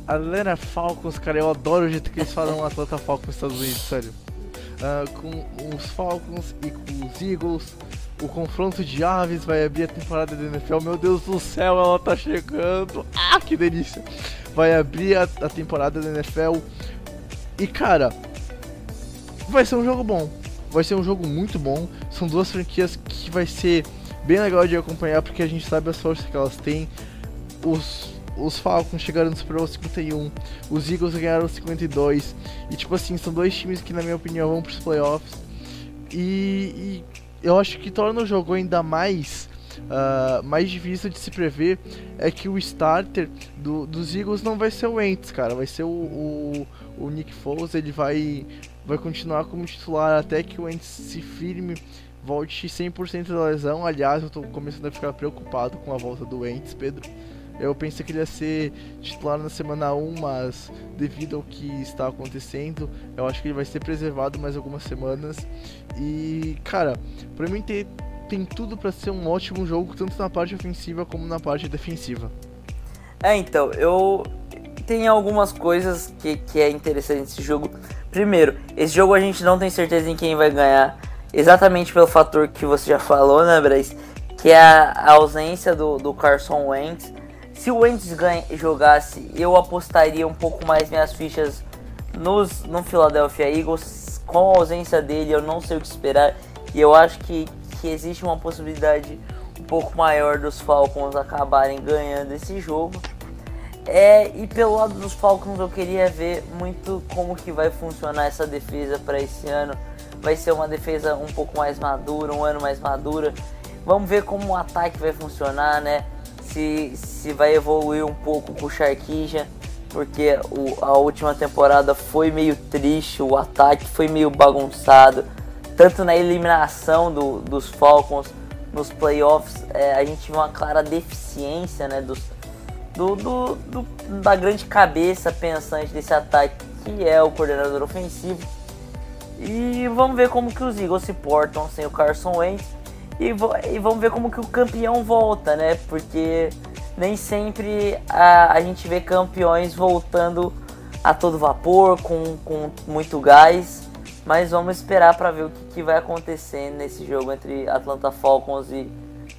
a Atlanta Falcons, cara, eu adoro o jeito que eles falam Atlanta Falcons nos Estados Unidos, sério. Uh, com os Falcons e com os Eagles, o confronto de aves vai abrir a temporada da NFL. Meu Deus do céu, ela tá chegando! Ah, que delícia! Vai abrir a, a temporada da NFL. E cara, vai ser um jogo bom. Vai ser um jogo muito bom. São duas franquias que vai ser bem legal de acompanhar porque a gente sabe as forças que elas têm. Os, os Falcons chegaram no Super Bowl 51, os Eagles ganharam 52. E tipo assim, são dois times que na minha opinião vão pros playoffs. E, e eu acho que torna o jogo ainda mais uh, mais difícil de se prever é que o starter do, dos Eagles não vai ser o Wentz, cara, vai ser o, o, o Nick Foles, ele vai vai continuar como titular até que o Wentz se firme, volte 100% da lesão. Aliás, eu tô começando a ficar preocupado com a volta do Wentz, Pedro. Eu pensei que ele ia ser titular na semana 1, mas devido ao que está acontecendo, eu acho que ele vai ser preservado mais algumas semanas. E, cara, pra mim tem, tem tudo para ser um ótimo jogo, tanto na parte ofensiva como na parte defensiva. É, então, eu tenho algumas coisas que, que é interessante nesse jogo. Primeiro, esse jogo a gente não tem certeza em quem vai ganhar, exatamente pelo fator que você já falou, né, Bryce? Que é a, a ausência do, do Carson Wentz. Se o Wentz jogasse, eu apostaria um pouco mais minhas fichas nos, no Philadelphia Eagles. Com a ausência dele, eu não sei o que esperar. E eu acho que, que existe uma possibilidade um pouco maior dos Falcons acabarem ganhando esse jogo. É, e pelo lado dos Falcons eu queria ver muito como que vai funcionar essa defesa para esse ano. Vai ser uma defesa um pouco mais madura, um ano mais madura. Vamos ver como o ataque vai funcionar, né? Se, se vai evoluir um pouco com o Sharkija, porque o, a última temporada foi meio triste, o ataque foi meio bagunçado. Tanto na eliminação do, dos Falcons nos playoffs, é, a gente viu uma clara deficiência né, dos, do, do, do, da grande cabeça pensante desse ataque, que é o coordenador ofensivo. E vamos ver como que os Eagles se portam sem o Carson Wentz. E, e vamos ver como que o campeão volta, né? Porque nem sempre a, a gente vê campeões voltando a todo vapor, com, com muito gás. Mas vamos esperar para ver o que, que vai acontecer nesse jogo entre Atlanta Falcons e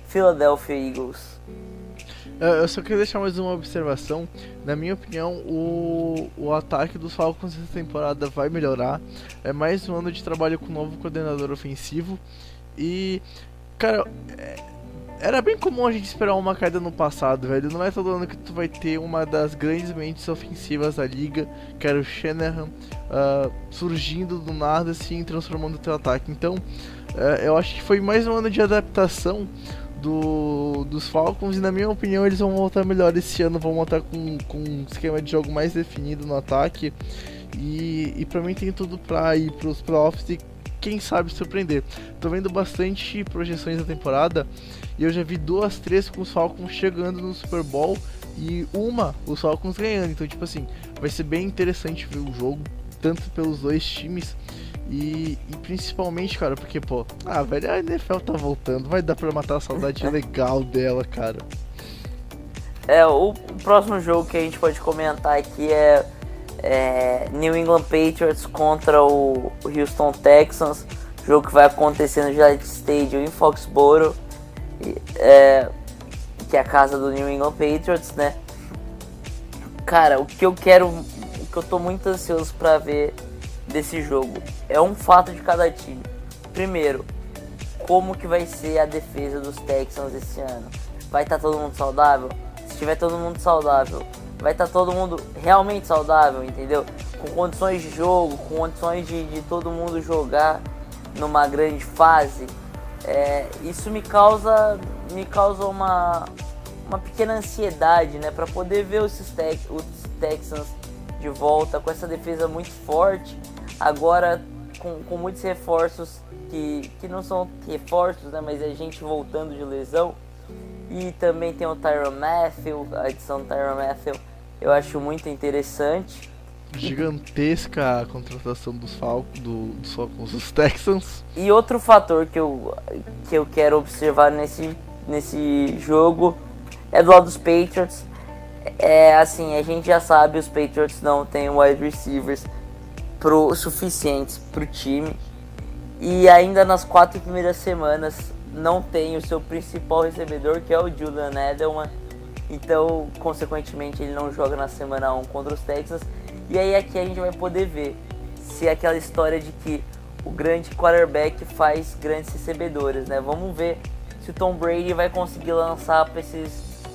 Philadelphia Eagles. Eu só queria deixar mais uma observação. Na minha opinião, o, o ataque dos Falcons essa temporada vai melhorar. É mais um ano de trabalho com um novo coordenador ofensivo. E, cara, é, era bem comum a gente esperar uma queda no passado, velho. Não é todo ano que tu vai ter uma das grandes mentes ofensivas da liga, que era o Shanahan, uh, surgindo do nada, assim, transformando o teu ataque. Então, uh, eu acho que foi mais um ano de adaptação do, dos Falcons e na minha opinião eles vão voltar melhor esse ano, vão voltar com, com um esquema de jogo mais definido no ataque e, e pra mim tem tudo pra ir pros playoffs e quem sabe surpreender. Tô vendo bastante projeções da temporada e eu já vi duas, três com os Falcons chegando no Super Bowl e uma os Falcons ganhando. Então, tipo assim, vai ser bem interessante ver o jogo, tanto pelos dois times. E, e, principalmente, cara, porque, pô, ah, velho, a NFL tá voltando, vai dar pra matar a saudade legal dela, cara. É, o, o, próximo jogo que a gente pode comentar aqui é, é New England Patriots contra o, Houston Texans, jogo que vai acontecer no Gillette Stadium em Foxborough, é, que é a casa do New England Patriots, né? Cara, o que eu quero, o que eu tô muito ansioso para ver desse jogo. É um fato de cada time. Primeiro, como que vai ser a defesa dos Texans esse ano? Vai estar tá todo mundo saudável? Se tiver todo mundo saudável, vai estar tá todo mundo realmente saudável, entendeu? Com condições de jogo, com condições de, de todo mundo jogar numa grande fase. É, isso me causa me causa uma, uma pequena ansiedade, né, para poder ver os, Tex, os Texans de volta com essa defesa muito forte Agora, com, com muitos reforços que, que não são reforços, né? Mas é gente voltando de lesão. E também tem o Tyron Matthew, a edição do Tyron Matthew eu acho muito interessante. Gigantesca a contratação dos Falcons, do, dos Falcons dos Texans. E outro fator que eu, que eu quero observar nesse, nesse jogo é do lado dos Patriots. É assim, a gente já sabe, os Patriots não têm wide receivers pro, suficientes para o time. E ainda nas quatro primeiras semanas não tem o seu principal recebedor, que é o Julian Edelman. Então, consequentemente, ele não joga na semana 1 contra os Texans. E aí aqui a gente vai poder ver se é aquela história de que o grande quarterback faz grandes recebedores, né? Vamos ver se o Tom Brady vai conseguir lançar para esses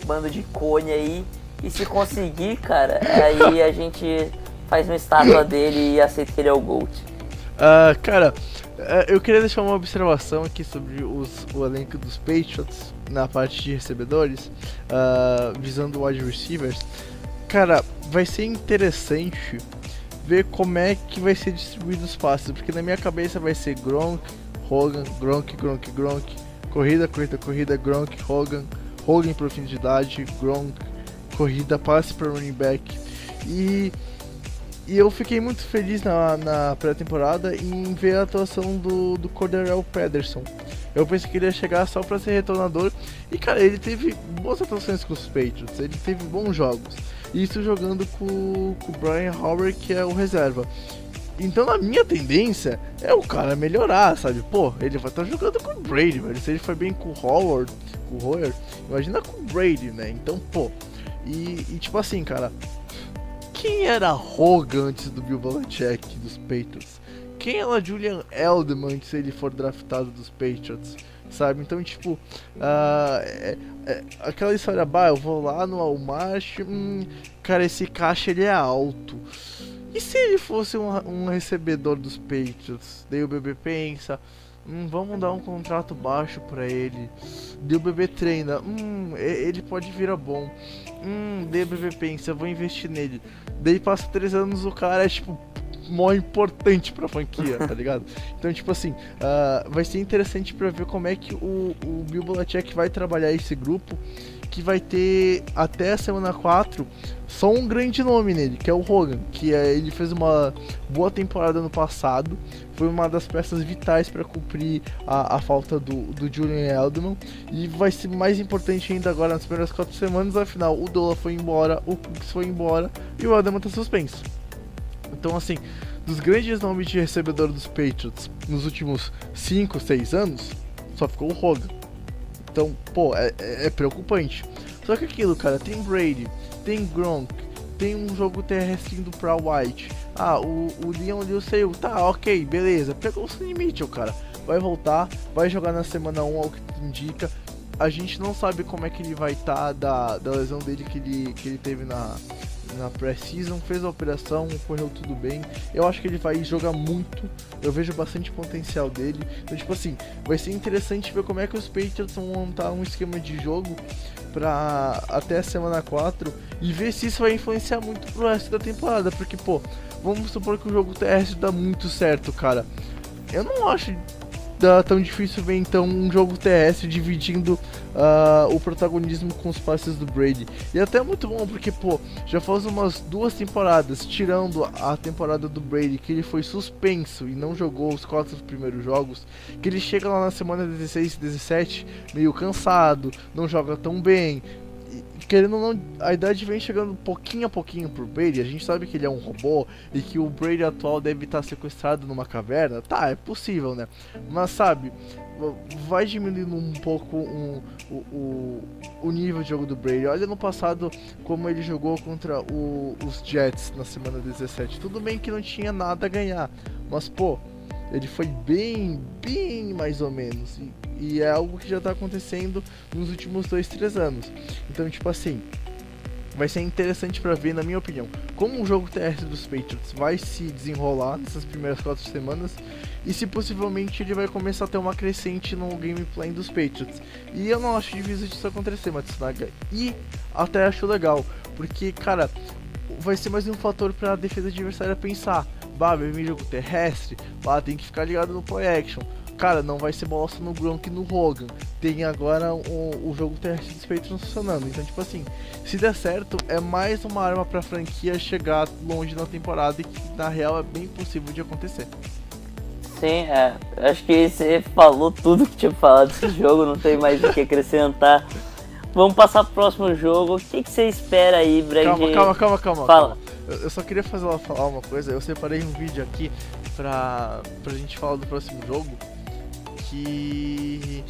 bando de cone aí. E se conseguir, cara, aí a gente faz uma estátua dele e aceita que ele é o Gold. Uh, cara, eu queria deixar uma observação aqui sobre os, o elenco dos Patriots na parte de recebedores, uh, visando wide receivers. Cara, vai ser interessante ver como é que vai ser distribuído os passes, porque na minha cabeça vai ser Gronk, Hogan, Gronk, Gronk, Gronk, corrida, corrida, corrida, Gronk, Hogan, Hogan em profundidade, Gronk, corrida, passe para running back. E e eu fiquei muito feliz na, na pré-temporada em ver a atuação do, do Cordarel Pederson. Eu pensei que ele ia chegar só para ser retornador. E cara, ele teve boas atuações com os Patriots, ele teve bons jogos. Isso jogando com, com o Brian Howard, que é o reserva. Então a minha tendência é o cara melhorar, sabe? Pô, ele vai estar tá jogando com o Brady, velho. Se ele foi bem com o Howard, com o Hoyer, imagina com o Brady, né? Então, pô. E, e tipo assim, cara, quem era Hogan antes do Bill Belichick dos Patriots? Quem era Julian Edelman se ele for draftado dos Patriots? Sabe? Então, tipo, uh, é, é, aquela história, bah, eu vou lá no Walmart, hum, cara, esse caixa ele é alto. E se ele fosse um, um recebedor dos Patriots? Daí o bebê pensa, hum, vamos dar um contrato baixo para ele. O bebê treina, hum, ele pode virar bom. Hum, o bebê pensa, vou investir nele. Daí passa três anos o cara é tipo mó importante pra franquia, tá ligado? Então, tipo assim, uh, vai ser interessante pra ver como é que o, o Bill Belichick vai trabalhar esse grupo que vai ter até a semana 4 só um grande nome nele, que é o Hogan, que é, ele fez uma boa temporada no passado, foi uma das peças vitais para cumprir a, a, falta do, do Julian Edelman, e vai ser mais importante ainda agora nas primeiras quatro semanas, afinal o Dola foi embora, o Cooks foi embora e o Edelman tá suspenso. Então assim, dos grandes nomes de recebedor dos Patriots nos últimos 5, 6 anos, só ficou o Hogan. Então, pô, é, é, é preocupante. Só que aquilo, cara, tem Brady, tem Gronk, tem um jogo terrestre indo pra White. Ah, o, o Leon Liu saiu. Tá, ok, beleza. Pegou o Sonny Mitchell, cara. vai voltar, vai jogar na semana 1 ao que indica. A gente não sabe como é que ele vai estar tá da, da lesão dele que ele, que ele teve na, na pré-season, fez a operação, correu tudo bem. Eu acho que ele vai jogar muito. Eu vejo bastante potencial dele. Então, tipo assim, vai ser interessante ver como é que os Patriots vão montar um esquema de jogo para até a semana 4 e ver se isso vai influenciar muito pro resto da temporada, porque pô, vamos supor que o jogo terrestre dá muito certo, cara. Eu não acho tão difícil ver então um jogo terrestre dividindo uh, o protagonismo com os passes do Brady. E até é muito bom porque, pô, já faz umas duas temporadas, tirando a temporada do Brady, que ele foi suspenso e não jogou os quatro primeiros jogos, que ele chega lá na semana 16 e 17 meio cansado, não joga tão bem, querendo ou não, a idade vem chegando pouquinho a pouquinho pro Brady. A gente sabe que ele é um robô e que o Brady atual deve estar sequestrado numa caverna. Tá, é possível, né? Mas sabe, vai diminuindo um pouco um, o, o, o, nível de jogo do Brady. Olha no passado como ele jogou contra o, os Jets na semana 17. Tudo bem que não tinha nada a ganhar, mas pô, ele foi bem, bem mais ou menos. E e é algo que já está acontecendo nos últimos 2, 3 anos. Então, tipo assim, vai ser interessante para ver, na minha opinião, como o jogo terrestre dos Patriots vai se desenrolar nessas primeiras quatro semanas e se possivelmente ele vai começar a ter uma crescente no gameplay dos Patriots. E eu não acho difícil disso acontecer, Matsunaga. E até acho legal, porque, cara, vai ser mais um fator para a defesa adversária pensar. Bah, meu jogo terrestre, bah, tem que ficar ligado no play action cara, não vai ser bosta no Gronk e no Hogan. Tem agora o, o jogo terrestre dos Patriots funcionando. Então, tipo assim, se der certo, é mais uma arma pra franquia chegar longe na temporada e que na real é bem possível de acontecer. Sim, é. Acho que você falou tudo que tinha falado desse jogo, não tem mais o que acrescentar. Vamos passar pro próximo jogo. O que, que você espera aí, Brad? Calma, calma, calma, calma. Fala. Calma. Eu só queria fazer ela falar uma coisa. Eu separei um vídeo aqui pra, pra gente falar do próximo jogo que.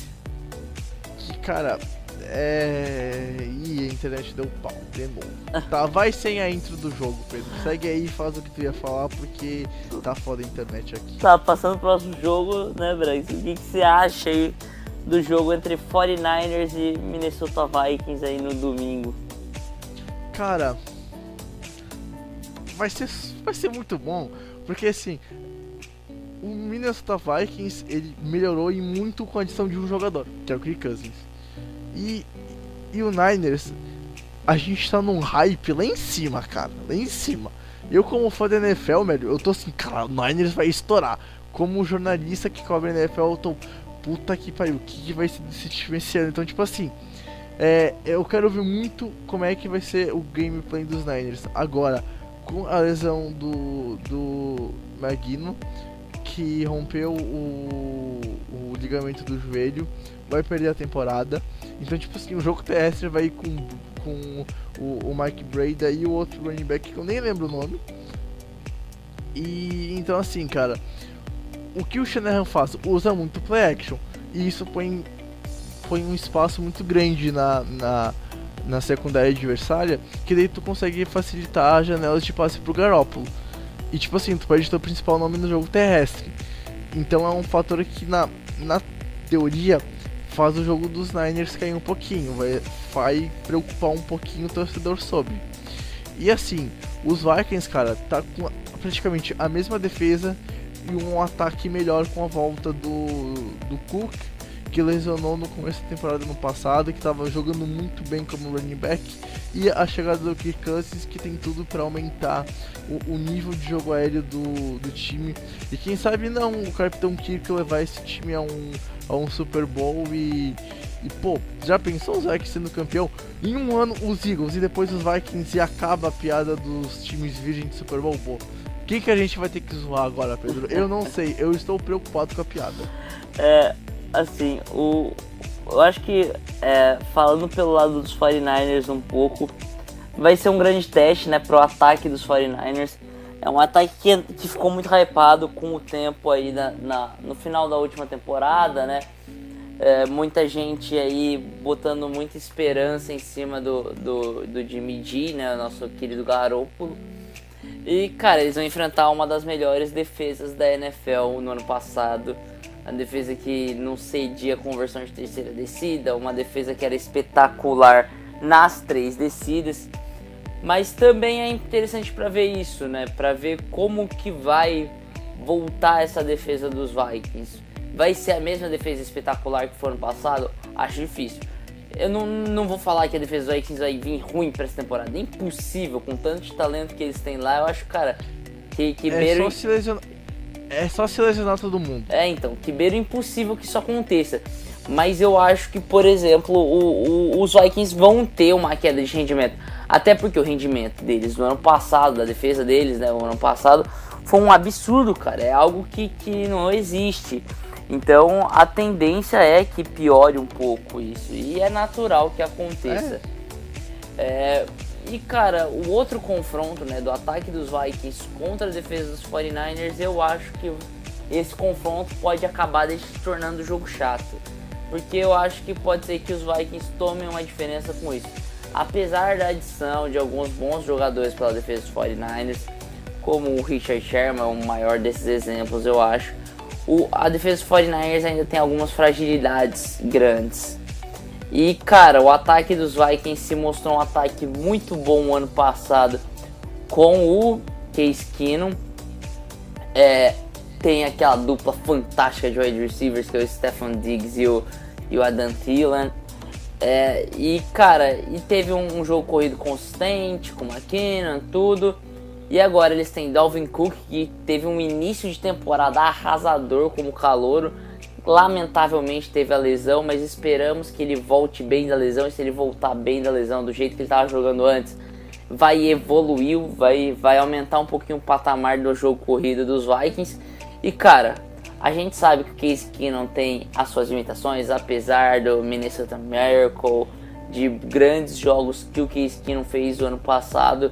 Que, cara, é. Ih, a internet deu pau, de novo. Tá, vai sem a intro do jogo, Pedro. Segue aí e faz o que tu ia falar, porque tá foda a internet aqui. Tá, passando pro próximo jogo, né, Brax? O que, que você acha aí do jogo entre 49ers e Minnesota Vikings aí no domingo? Cara. Vai ser, vai ser muito bom, porque assim, o Minnesota Vikings ele melhorou e muito com a adição de um jogador, que é o Kirk Cousins. E, e o Niners, a gente tá num hype lá em cima, cara, lá em cima. Eu como fã da NFL, velho, eu tô assim, cara, o Niners vai estourar. Como jornalista que cobre a NFL, eu tô, puta que pariu, o que, vai ser desse time esse ano? Então, tipo assim, é, eu quero ver muito como é que vai ser o gameplay dos Niners. Agora, com a lesão do, do Magino, que rompeu o, o ligamento do joelho, vai perder a temporada. Então, tipo assim, o jogo terrestre vai com, com o, o Mike Breda e o outro running back que eu nem lembro o nome. E então, assim, cara, o que o Shanahan faz? Usa muito play action. E isso põe, põe um espaço muito grande na, na, na secundária adversária, que daí tu consegue facilitar as janelas de passe pro Garoppolo. E tipo assim, tu perde teu principal nome no jogo terrestre. Então é um fator que na, na teoria faz o jogo dos Niners cair um pouquinho, vai, vai preocupar um pouquinho o torcedor sobre. E assim, os Vikings, cara, tá com praticamente a mesma defesa e um ataque melhor com a volta do, do Cook que lesionou no começo da temporada no passado, que estava jogando muito bem como running back, e a chegada do Kirk Cousins, que tem tudo para aumentar o, o, nível de jogo aéreo do, do time. E quem sabe não, o Capitão Kirk levar esse time a um, a um Super Bowl e, e pô, já pensou os Vikings sendo campeão? Em um ano os Eagles e depois os Vikings e acaba a piada dos times virgens de Super Bowl, pô. O que, que a gente vai ter que zoar agora, Pedro? Eu não sei, eu estou preocupado com a piada. É, assim, o, eu acho que é, falando pelo lado dos 49ers um pouco, vai ser um grande teste né, pro ataque dos 49ers. É um ataque que, que ficou muito hypado com o tempo aí na, na no final da última temporada, né? É, muita gente aí botando muita esperança em cima do, do, do Jimmy G, né? Nosso querido Garoppolo. E, cara, eles vão enfrentar uma das melhores defesas da NFL no ano passado uma defesa que não cedia conversão de terceira descida, uma defesa que era espetacular nas três descidas. Mas também é interessante para ver isso, né? Para ver como que vai voltar essa defesa dos Vikings. Vai ser a mesma defesa espetacular que foi ano passado? Acho difícil. Eu não, não vou falar que a defesa dos Vikings vai vir ruim para essa temporada. É impossível, com tanto de talento que eles têm lá. Eu acho, cara, que, que é beiro... Só se lesionar... É só se lesionar todo mundo. É, então, que beiro impossível que isso aconteça. Mas eu acho que, por exemplo, o, o, os Vikings vão ter uma queda de rendimento. Até porque o rendimento deles no ano passado, da defesa deles, né, o ano passado, foi um absurdo, cara. É algo que, que não existe. Então a tendência é que piore um pouco isso. E é natural que aconteça. É. É, e cara, o outro confronto né, do ataque dos Vikings contra a defesa dos 49ers, eu acho que esse confronto pode acabar se tornando um jogo chato. Porque eu acho que pode ser que os Vikings tomem uma diferença com isso. Apesar da adição de alguns bons jogadores pela defesa dos 49ers, como o Richard Sherman, o maior desses exemplos, eu acho. O, a defesa dos 49ers ainda tem algumas fragilidades grandes. E cara, o ataque dos Vikings se mostrou um ataque muito bom ano passado com o Case Keenum. É, tem aquela dupla fantástica de wide receivers que é o Stefan Diggs e o, e o Adam Thielen. É, e cara, e teve um, um, jogo corrido consistente com McKinnon, tudo. E agora eles têm Dalvin Cook, que teve um início de temporada arrasador como calouro. Lamentavelmente teve a lesão, mas esperamos que ele volte bem da lesão. E se ele voltar bem da lesão, do jeito que ele estava jogando antes, vai evoluir, vai, vai aumentar um pouquinho o patamar do jogo corrido dos Vikings. E cara, a gente sabe que o Case Keenum tem as suas limitações, apesar do Minnesota Miracle, de grandes jogos que o Case Keenum fez o ano passado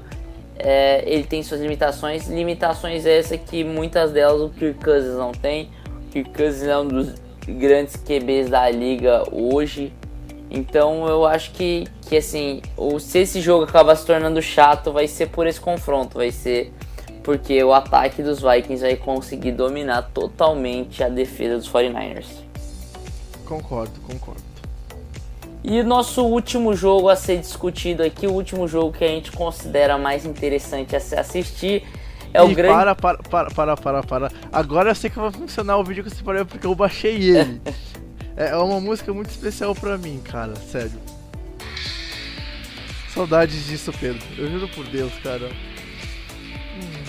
é, ele tem suas limitações, limitações essas que muitas delas o Kirk Cousins não tem. O Kirk Cousins é um dos grandes QBs da liga hoje. Então eu acho que, que assim, o, se esse jogo acaba se tornando chato, vai ser por esse confronto, vai ser porque o ataque dos Vikings vai conseguir dominar totalmente a defesa dos 49ers. Concordo, concordo. E nosso último jogo a ser discutido aqui, o último jogo que a gente considera mais interessante a se assistir é o e grande. Para, para, para, para, para, para. Agora eu sei que vai funcionar o vídeo que você parou porque eu baixei ele. é uma música muito especial pra mim, cara, sério. Saudades disso, Pedro. Eu juro por Deus, cara. Hum.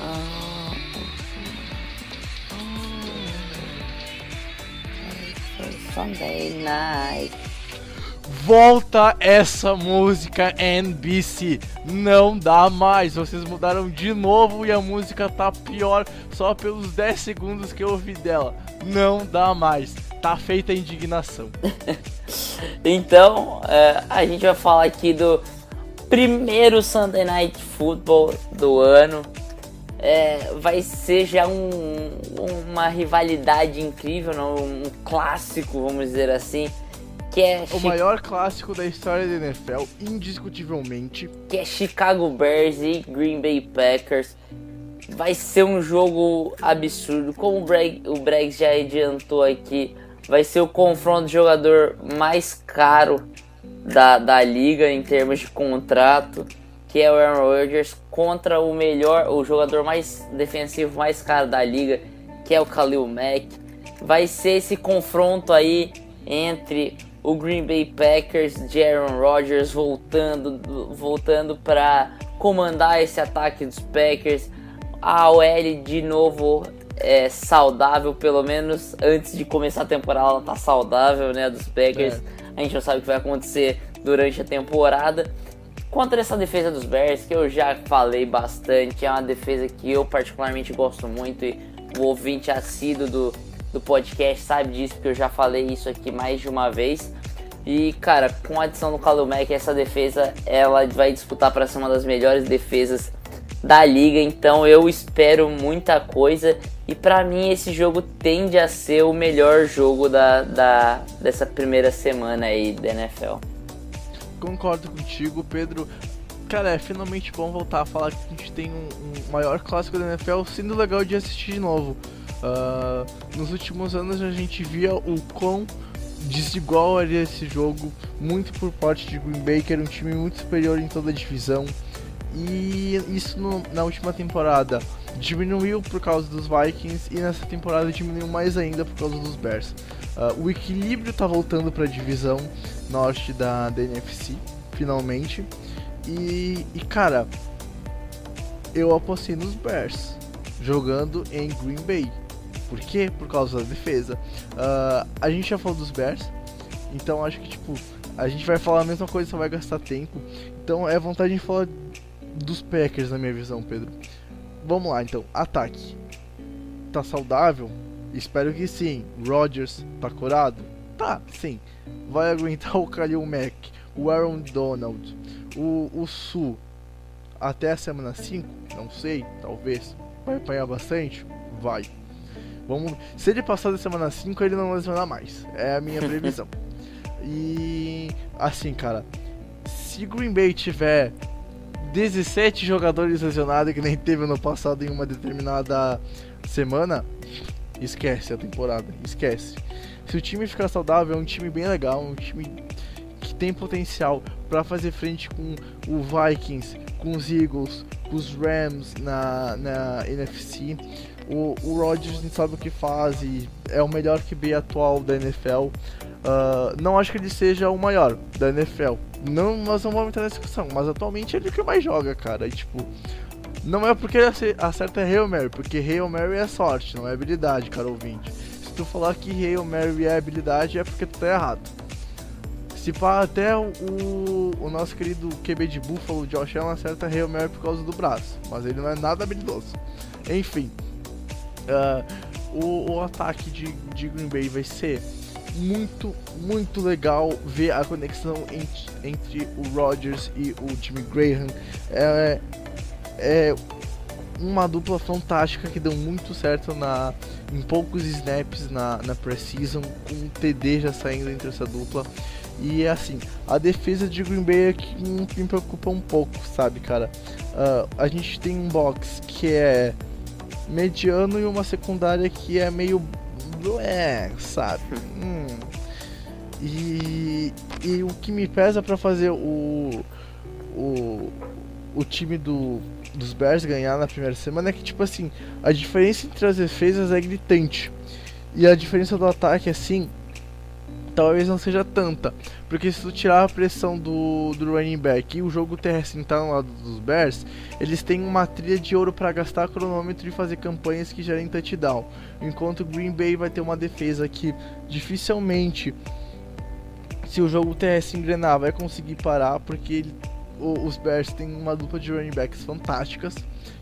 Ah. Sunday night. Volta essa música NBC. Não dá mais. Vocês mudaram de novo e a música tá pior só pelos 10 segundos que eu ouvi dela. Não dá mais. Tá feita a indignação. então, é, a gente vai falar aqui do primeiro Sunday Night Football do ano é, vai ser já um, uma rivalidade incrível, um clássico, vamos dizer assim. Que é o maior clássico da história da NFL, indiscutivelmente. Que é Chicago Bears e Green Bay Packers. Vai ser um jogo absurdo. Como o Breg, o Breg já adiantou aqui, vai ser o confronto de jogador mais caro da, da liga em termos de contrato que é o Aaron Rodgers, contra o melhor, o jogador mais defensivo mais caro da liga, que é o Khalil Mack. Vai ser esse confronto aí entre o Green Bay Packers de Aaron Rodgers voltando, voltando para comandar esse ataque dos Packers. A OL de novo é saudável, pelo menos antes de começar a temporada ela tá saudável, né, dos Packers. É. A gente não sabe o que vai acontecer durante a temporada. Contra essa defesa dos Bears, que eu já falei bastante, é uma defesa que eu particularmente gosto muito e o ouvinte assíduo do, do podcast sabe disso, porque eu já falei isso aqui mais de uma vez. E cara, com a adição do Khalil Mack, essa defesa ela vai disputar para ser uma das melhores defesas da liga, então eu espero muita coisa e para mim esse jogo tende a ser o melhor jogo da, da dessa primeira semana aí da NFL. Concordo contigo, Pedro. Cara, é finalmente bom voltar a falar que a gente tem um, um maior clássico da NFL, sendo legal de assistir de novo. Uh, nos últimos anos a gente via o quão desigual era esse jogo, muito por parte de Green Bay, que era um time muito superior em toda a divisão. E isso no, na última temporada diminuiu por causa dos Vikings e nessa temporada diminuiu mais ainda por causa dos Bears. Uh, o equilíbrio está voltando para a divisão norte da, da NFC, finalmente. E, e cara, eu apostei nos Bears jogando em Green Bay. Por quê? Por causa da defesa. Uh, a gente já falou dos Bears, então acho que tipo a gente vai falar a mesma coisa, só vai gastar tempo. Então é vontade de falar dos Packers na minha visão, Pedro. Vamos lá, então. Ataque. Tá saudável? Espero que sim. Rodgers tá curado? Tá, sim. Vai aguentar o Khalil Mack, o Aaron Donald, o, o Su até a semana 5? Não sei, talvez. Vai apanhar bastante? Vai. Vamos, se ele passar da semana 5, ele não lesionar mais. É a minha previsão. e assim, cara, se Green Bay tiver 17 jogadores lesionados que nem teve no passado em uma determinada semana, esquece a temporada, esquece. Se o time ficar saudável, é um time bem legal, um time que tem potencial para fazer frente com o Vikings, com os Eagles, com os Rams na, na NFC. O, o Rodgers sabe o que faz e é o melhor QB atual da NFL. Uh, ah, não acho que ele seja o maior da NFL. Não, nós não vamos entrar nessa discussão, mas atualmente ele é o que mais joga, cara. E, tipo, não é porque ele acerta Hail Mary, porque Hail Mary é sorte, não é habilidade, cara ouvinte. Se tu falar que Hail Mary é habilidade, é porque tu tá errado. Se pá, até o, o nosso querido QB de Buffalo, Josh Allen, acerta Hail Mary por causa do braço, mas ele não é nada habilidoso. Enfim, Uh, o, o, ataque de, de, Green Bay vai ser muito, muito legal ver a conexão entre, entre o Rodgers e o Jimmy Graham. É, é uma dupla fantástica que deu muito certo na, em poucos snaps na, na preseason, com o TD já saindo entre essa dupla. E assim, a defesa de Green Bay é que me preocupa um pouco, sabe, cara? Uh, a gente tem um box que é mediano e uma secundária que é meio. É, sabe? Hum. E, e o que me pesa para fazer o, o, o time do, dos Bears ganhar na primeira semana é que, tipo assim, a diferença entre as defesas é gritante. E a diferença do ataque, assim, talvez não seja tanta. Porque se tu tirar a pressão do, do running back e o jogo terrestre entrar no lado dos Bears, eles têm uma trilha de ouro para gastar cronômetro e fazer campanhas que gerem touchdown. Enquanto o Green Bay vai ter uma defesa que dificilmente, se o jogo terrestre engrenar, vai conseguir parar, porque ele, os Bears têm uma dupla de running backs fantásticas,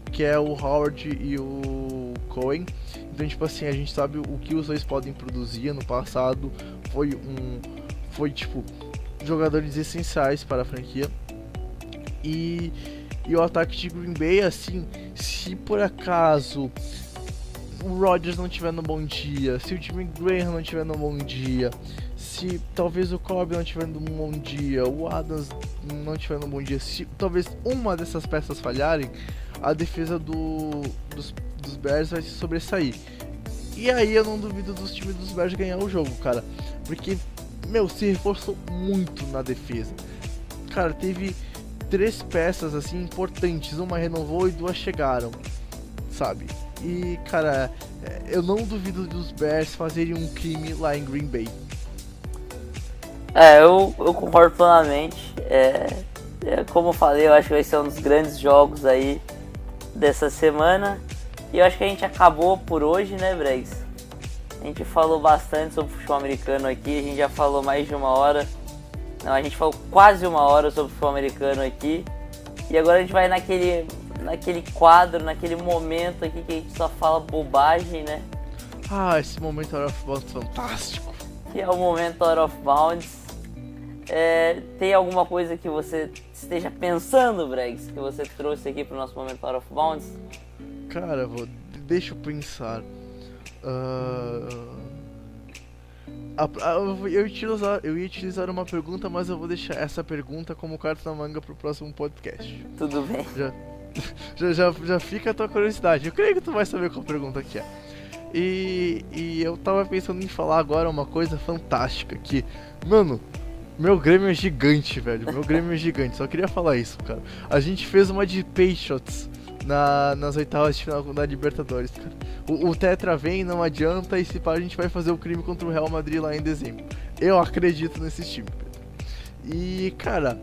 que é o Howard e o Cohen. Então, tipo assim, a gente sabe o que os dois podem produzir. No passado foi um. Foi tipo. Jogadores essenciais para a franquia. E, e o ataque de Green Bay, assim, se por acaso o Rodgers não tiver no bom dia, se o Jimmy Graham não tiver no bom dia, se talvez o Cobb não tiver no bom dia, o Adams não tiver no bom dia, se talvez uma dessas peças falharem, a defesa do, dos dos Bears vai se sobressair. E aí eu não duvido dos times dos Bears ganhar o jogo, cara. Porque, meu, se reforçou muito na defesa. Cara, teve três peças assim importantes. Uma renovou e duas chegaram. Sabe? E, cara, é, eu não duvido dos Bears fazerem um crime lá em Green Bay. É, eu, eu concordo plenamente. É, é, como eu falei, eu acho que vai ser um dos grandes jogos aí dessa semana. E eu acho que a gente acabou por hoje, né, Bregs? A gente falou bastante sobre futebol americano aqui, a gente já falou mais de uma hora. Não, a gente falou quase uma hora sobre futebol americano aqui. E agora a gente vai naquele, naquele quadro, naquele momento aqui que a gente só fala bobagem, né? Ah, esse momento out of bounds fantástico. Que é o momento out of bounds. É, tem alguma coisa que você esteja pensando, Bregs, que você trouxe aqui para o nosso momento out of bounds? Cara, vou, deixa eu pensar. Uh, eu, ia utilizar, eu ia utilizar uma pergunta, mas eu vou deixar essa pergunta como carta na manga pro próximo podcast. Tudo bem. Já, já, já, já fica a tua curiosidade. Eu creio que tu vai saber qual pergunta que é. E, e eu tava pensando em falar agora uma coisa fantástica que, mano, meu Grêmio é gigante, velho. Meu Grêmio é gigante. Só queria falar isso, cara. A gente fez uma de Patriots na, nas oitavas de final da Libertadores, cara. O, o Tetra vem, não adianta, e se pá, a gente vai fazer o crime contra o Real Madrid lá em dezembro. Eu acredito nesse time, Pedro. E, cara,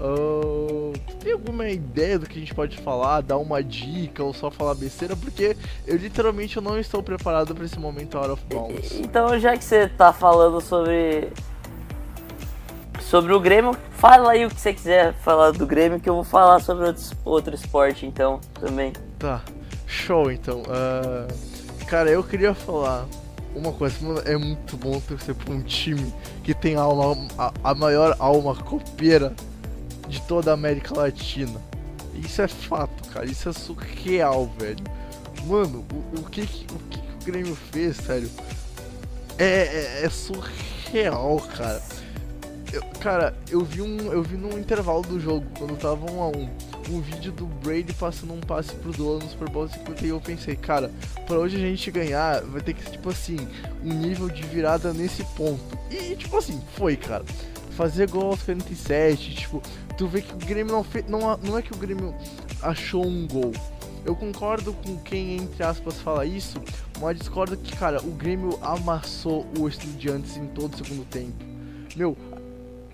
Uh, tem alguma ideia do que a gente pode falar, dar uma dica ou só falar besteira? Porque eu literalmente eu não estou preparado para esse momento out of bounds. Então, já que você tá falando sobre sobre o Grêmio, fala aí o que você quiser falar do Grêmio, que eu vou falar sobre outro, outro esporte, então, também. Tá, show, então. Uh, cara, eu queria falar uma coisa, mano, é muito bom torcer por um time que tem a, alma, a, a maior alma copeira de toda a América Latina. Isso é fato, cara. Isso é surreal, velho. Mano, o, o, que, o que o Grêmio fez, sério? É, é, é surreal, cara. Eu, cara, eu vi um. Eu vi num intervalo do jogo, quando tava um a um, um vídeo do Brady passando um passe pro Dolan no Super Bowl 50 e eu pensei, cara, pra hoje a gente ganhar, vai ter que ser tipo assim, um nível de virada nesse ponto. E tipo assim, foi, cara fazer gol aos 47, tipo, tu vê que o Grêmio não fez. Não, não é que o Grêmio achou um gol. Eu concordo com quem, entre aspas, fala isso, mas discordo que, cara, o Grêmio amassou o Estudiantes em todo o segundo tempo. Meu,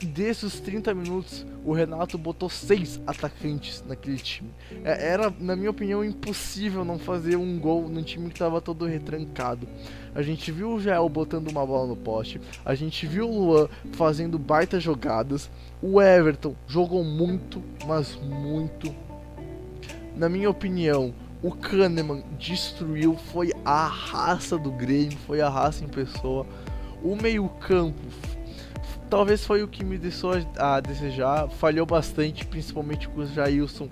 desses 30 minutos, o Renato botou seis atacantes naquele time. É, era, na minha opinião, impossível não fazer um gol num time que estava todo retrancado. A gente viu o Jael botando uma bola no poste, a gente viu o Luan fazendo baita jogadas, o Everton jogou muito, mas muito. Na minha opinião, o Kahneman destruiu, foi a raça do Grêmio, foi a raça em pessoa. O meio-campo talvez foi o que me deixou a desejar. Falhou bastante, principalmente com o Jailson.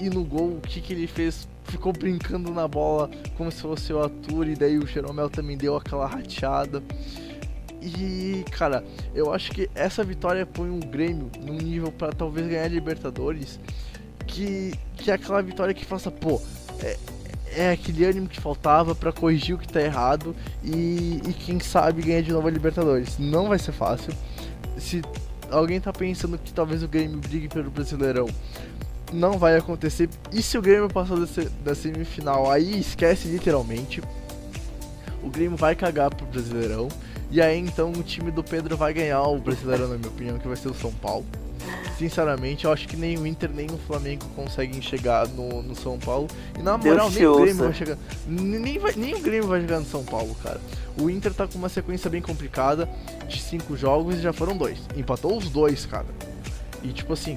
E no gol, o que, que ele fez? Ficou brincando na bola como se fosse o Arthur, e daí o Jeromel também deu aquela rateada. E, cara, eu acho que essa vitória põe o Grêmio num nível para talvez ganhar Libertadores. Que, que é aquela vitória que faça, pô, é, é aquele ânimo que faltava para corrigir o que tá errado e, e quem sabe ganhar de novo a Libertadores. Não vai ser fácil se alguém tá pensando que talvez o Grêmio brigue pelo Brasileirão, não vai acontecer. E se o Grêmio passar da semifinal, aí esquece literalmente. O Grêmio vai cagar pro Brasileirão. E aí então o time do Pedro vai ganhar o Brasileirão, na minha opinião, que vai ser o São Paulo. Sinceramente, eu acho que nem o Inter nem o Flamengo conseguem chegar no, no São Paulo. E na moral, nem o Grêmio vai chegar. Nem, vai, nem o Grêmio vai chegar no São Paulo, cara. O Inter tá com uma sequência bem complicada de cinco jogos e já foram dois. Empatou os dois, cara. E tipo assim,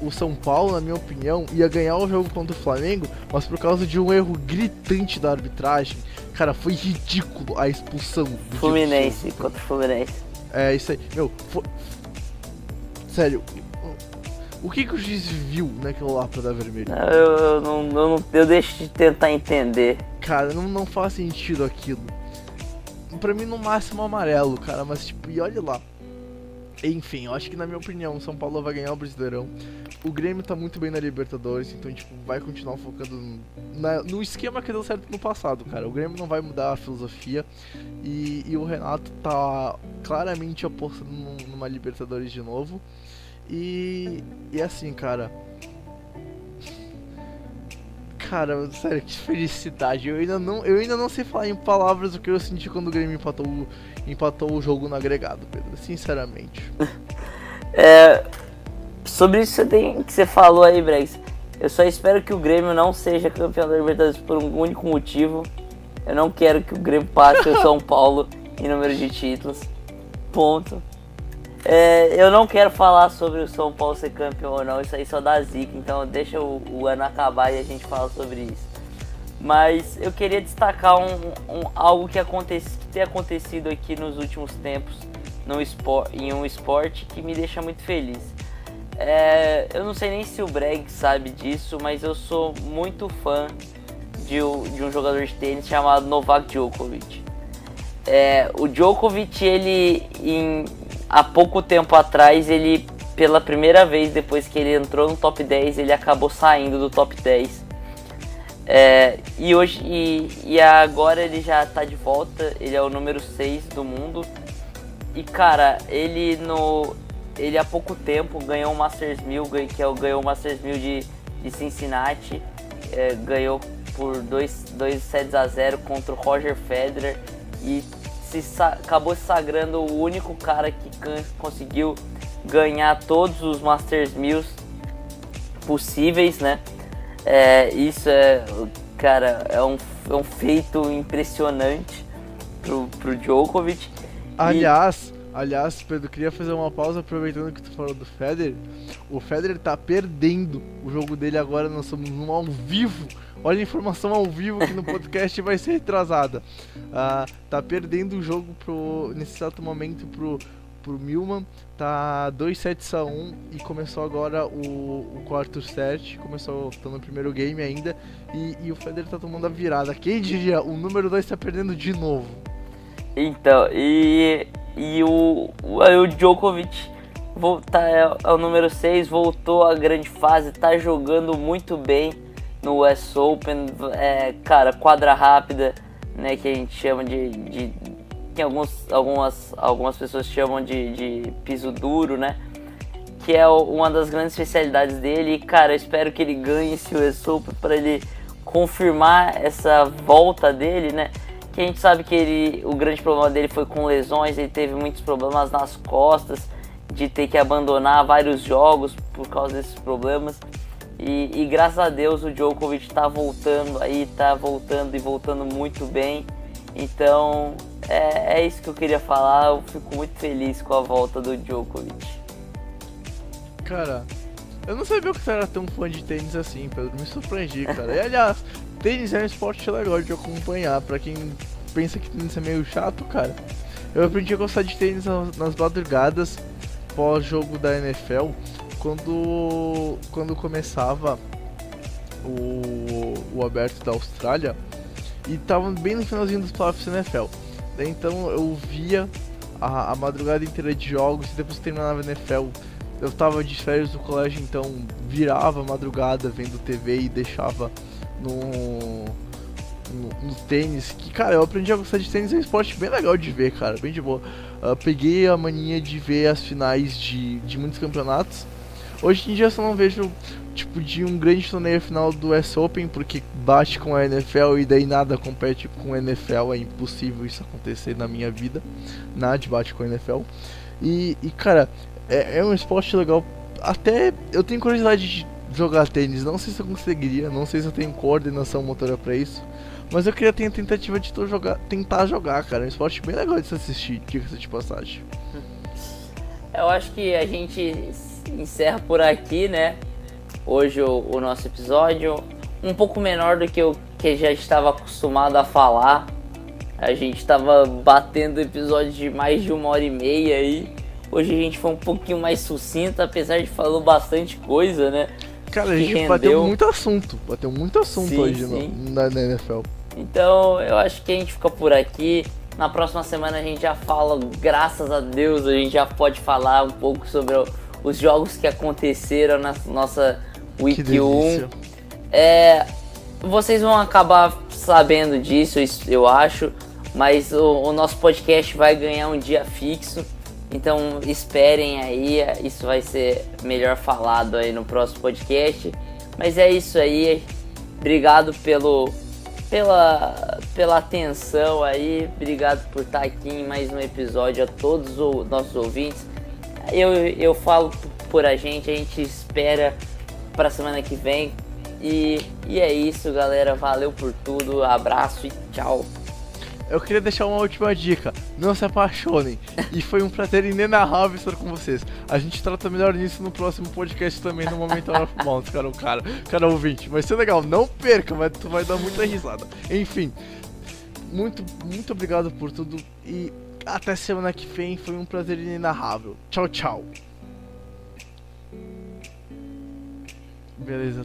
o, o, São Paulo, na minha opinião, ia ganhar o jogo contra o Flamengo, mas por causa de um erro gritante da arbitragem, cara, foi ridículo a expulsão do Fluminense contra o Fluminense. É, isso aí. Meu, foi... sério, o que, que o juiz viu naquilo lá pra dar vermelho? Eu, eu, não, eu, não, eu deixo de tentar entender. Cara, não, não faz sentido aquilo. Pra mim, no máximo, amarelo, cara. Mas, tipo, e olha lá. Enfim, eu acho que, na minha opinião, o São Paulo vai ganhar o Brasileirão. O Grêmio tá muito bem na Libertadores, então, tipo, vai continuar focando na, no esquema que deu certo no passado, cara. O Grêmio não vai mudar a filosofia. E, e o Renato tá claramente apostando numa Libertadores de novo. E, e assim, cara. Cara, sério, que felicidade. Eu ainda, não, eu ainda não sei falar em palavras o que eu senti quando o Grêmio empatou, empatou o jogo no agregado, Pedro. Sinceramente. é, sobre isso que você falou aí, Brex. Eu só espero que o Grêmio não seja campeão da Libertadores por um único motivo. Eu não quero que o Grêmio passe o São Paulo em número de títulos. Ponto. É, eu não quero falar sobre o São Paulo ser campeão ou não, isso aí só dá zica, então deixa o, o ano acabar e a gente fala sobre isso. Mas eu queria destacar um, um algo que, que tem acontecido aqui nos últimos tempos no espor, em um esporte que me deixa muito feliz. É, eu não sei nem se o Breg sabe disso, mas eu sou muito fã de, de um jogador de tênis chamado Novak Djokovic. É, o Djokovic, ele em há pouco tempo atrás, ele, pela primeira vez depois que ele entrou no top 10, ele acabou saindo do top 10. É, e hoje e, e, agora ele já tá de volta, ele é o número 6 do mundo. E cara, ele no. Ele há pouco tempo ganhou o Masters 1000, que é o, ganhou o Masters 1000 de, de Cincinnati. É, ganhou por 2 sets a 0 contra o Roger Federer e se acabou se sagrando o único cara que conseguiu ganhar todos os Masters 1000 possíveis, né? É, isso é, cara, é um, é um feito impressionante pro, pro Djokovic. Aliás, e... aliás, Pedro, queria fazer uma pausa aproveitando que tu falou do Federer. O Federer tá perdendo o jogo dele agora, nós estamos no ao vivo. Olha a informação ao vivo que no podcast vai ser retrasada. Uh, tá perdendo o jogo pro, nesse exato momento pro pro Milman, tá 2 sets a 1 e começou agora o, o quarto set, começou tá no primeiro game ainda. E, e o Federer tá tomando a virada. Quem diria, o número 2 tá perdendo de novo. Então, e, e o, o, Djokovic volta, é, é o número 6, voltou à grande fase, tá jogando muito bem no West Open, é, cara, quadra rápida, né, que a gente chama de, de que alguns, algumas, algumas pessoas chamam de, de piso duro, né? Que é uma das grandes especialidades dele. E, cara, eu espero que ele ganhe esse US Open para ele confirmar essa volta dele, né? Que a gente sabe que ele, o grande problema dele foi com lesões, ele teve muitos problemas nas costas, de ter que abandonar vários jogos por causa desses problemas. E, e graças a Deus o Djokovic está voltando aí, tá voltando e voltando muito bem. Então é, é isso que eu queria falar. Eu fico muito feliz com a volta do Djokovic. Cara, eu não sabia que você era tão fã de tênis assim, Pedro. Me surpreendi, cara. E aliás, tênis é um esporte legal de acompanhar. Pra quem pensa que tênis é meio chato, cara. Eu aprendi a gostar de tênis nas madrugadas pós-jogo da NFL. Quando, quando começava o, o aberto da Austrália e tava bem no finalzinho dos playoffs da NFL. Então eu via a, a, madrugada inteira de jogos e depois que terminava a NFL. Eu tava de férias do colégio, então virava a madrugada vendo TV e deixava no, no, no, tênis. Que, cara, eu aprendi a gostar de tênis, é um esporte bem legal de ver, cara, bem de boa. Uh, peguei a mania de ver as finais de, de muitos campeonatos. Hoje em dia eu só não vejo tipo de um grande torneio final do US Open, porque bate com a NFL e daí nada compete com a NFL, é impossível isso acontecer na minha vida. Nada bate com a NFL. E, e cara, é, é, um esporte legal. Até eu tenho curiosidade de jogar tênis, não sei se eu conseguiria, não sei se eu tenho coordenação motora para isso. Mas eu queria ter a tentativa de jogar, tentar jogar, cara. É um esporte bem legal de se assistir, diga-se de passagem. Eu acho que a gente encerra por aqui, né? Hoje o, o nosso episódio. Um pouco menor do que eu que já estava acostumado a falar. A gente estava batendo episódios de mais de uma hora e meia aí. Hoje a gente foi um pouquinho mais sucinto, apesar de falou bastante coisa, né? Cara, a gente rendeu. bateu muito assunto. Bateu muito assunto sim, hoje sim. Na NFL. Então eu acho que a gente fica por aqui. Na próxima semana a gente já fala, graças a Deus, a gente já pode falar um pouco sobre os jogos que aconteceram na nossa Week 1. É, vocês vão acabar sabendo disso, eu acho, mas o, o, nosso podcast vai ganhar um dia fixo. Então esperem aí, isso vai ser melhor falado aí no próximo podcast. Mas é isso aí. Obrigado pelo pela pela atenção aí. Obrigado por estar aqui em mais um episódio a todos os nossos ouvintes. Eu eu falo por a gente, a gente espera para semana que vem. E, e é isso, galera. Valeu por tudo. Abraço e tchau. Eu queria deixar uma última dica. Não se apaixonem. E foi um prazer inenarrável estar com vocês. A gente trata melhor nisso no próximo podcast também, no Momento of Mounts, cara. O cara, cara ouvinte. Vai ser legal. Não perca, mas tu vai dar muita risada. Enfim. Muito, muito obrigado por tudo. E até semana que vem. Foi um prazer inenarrável. Tchau, tchau. Beleza.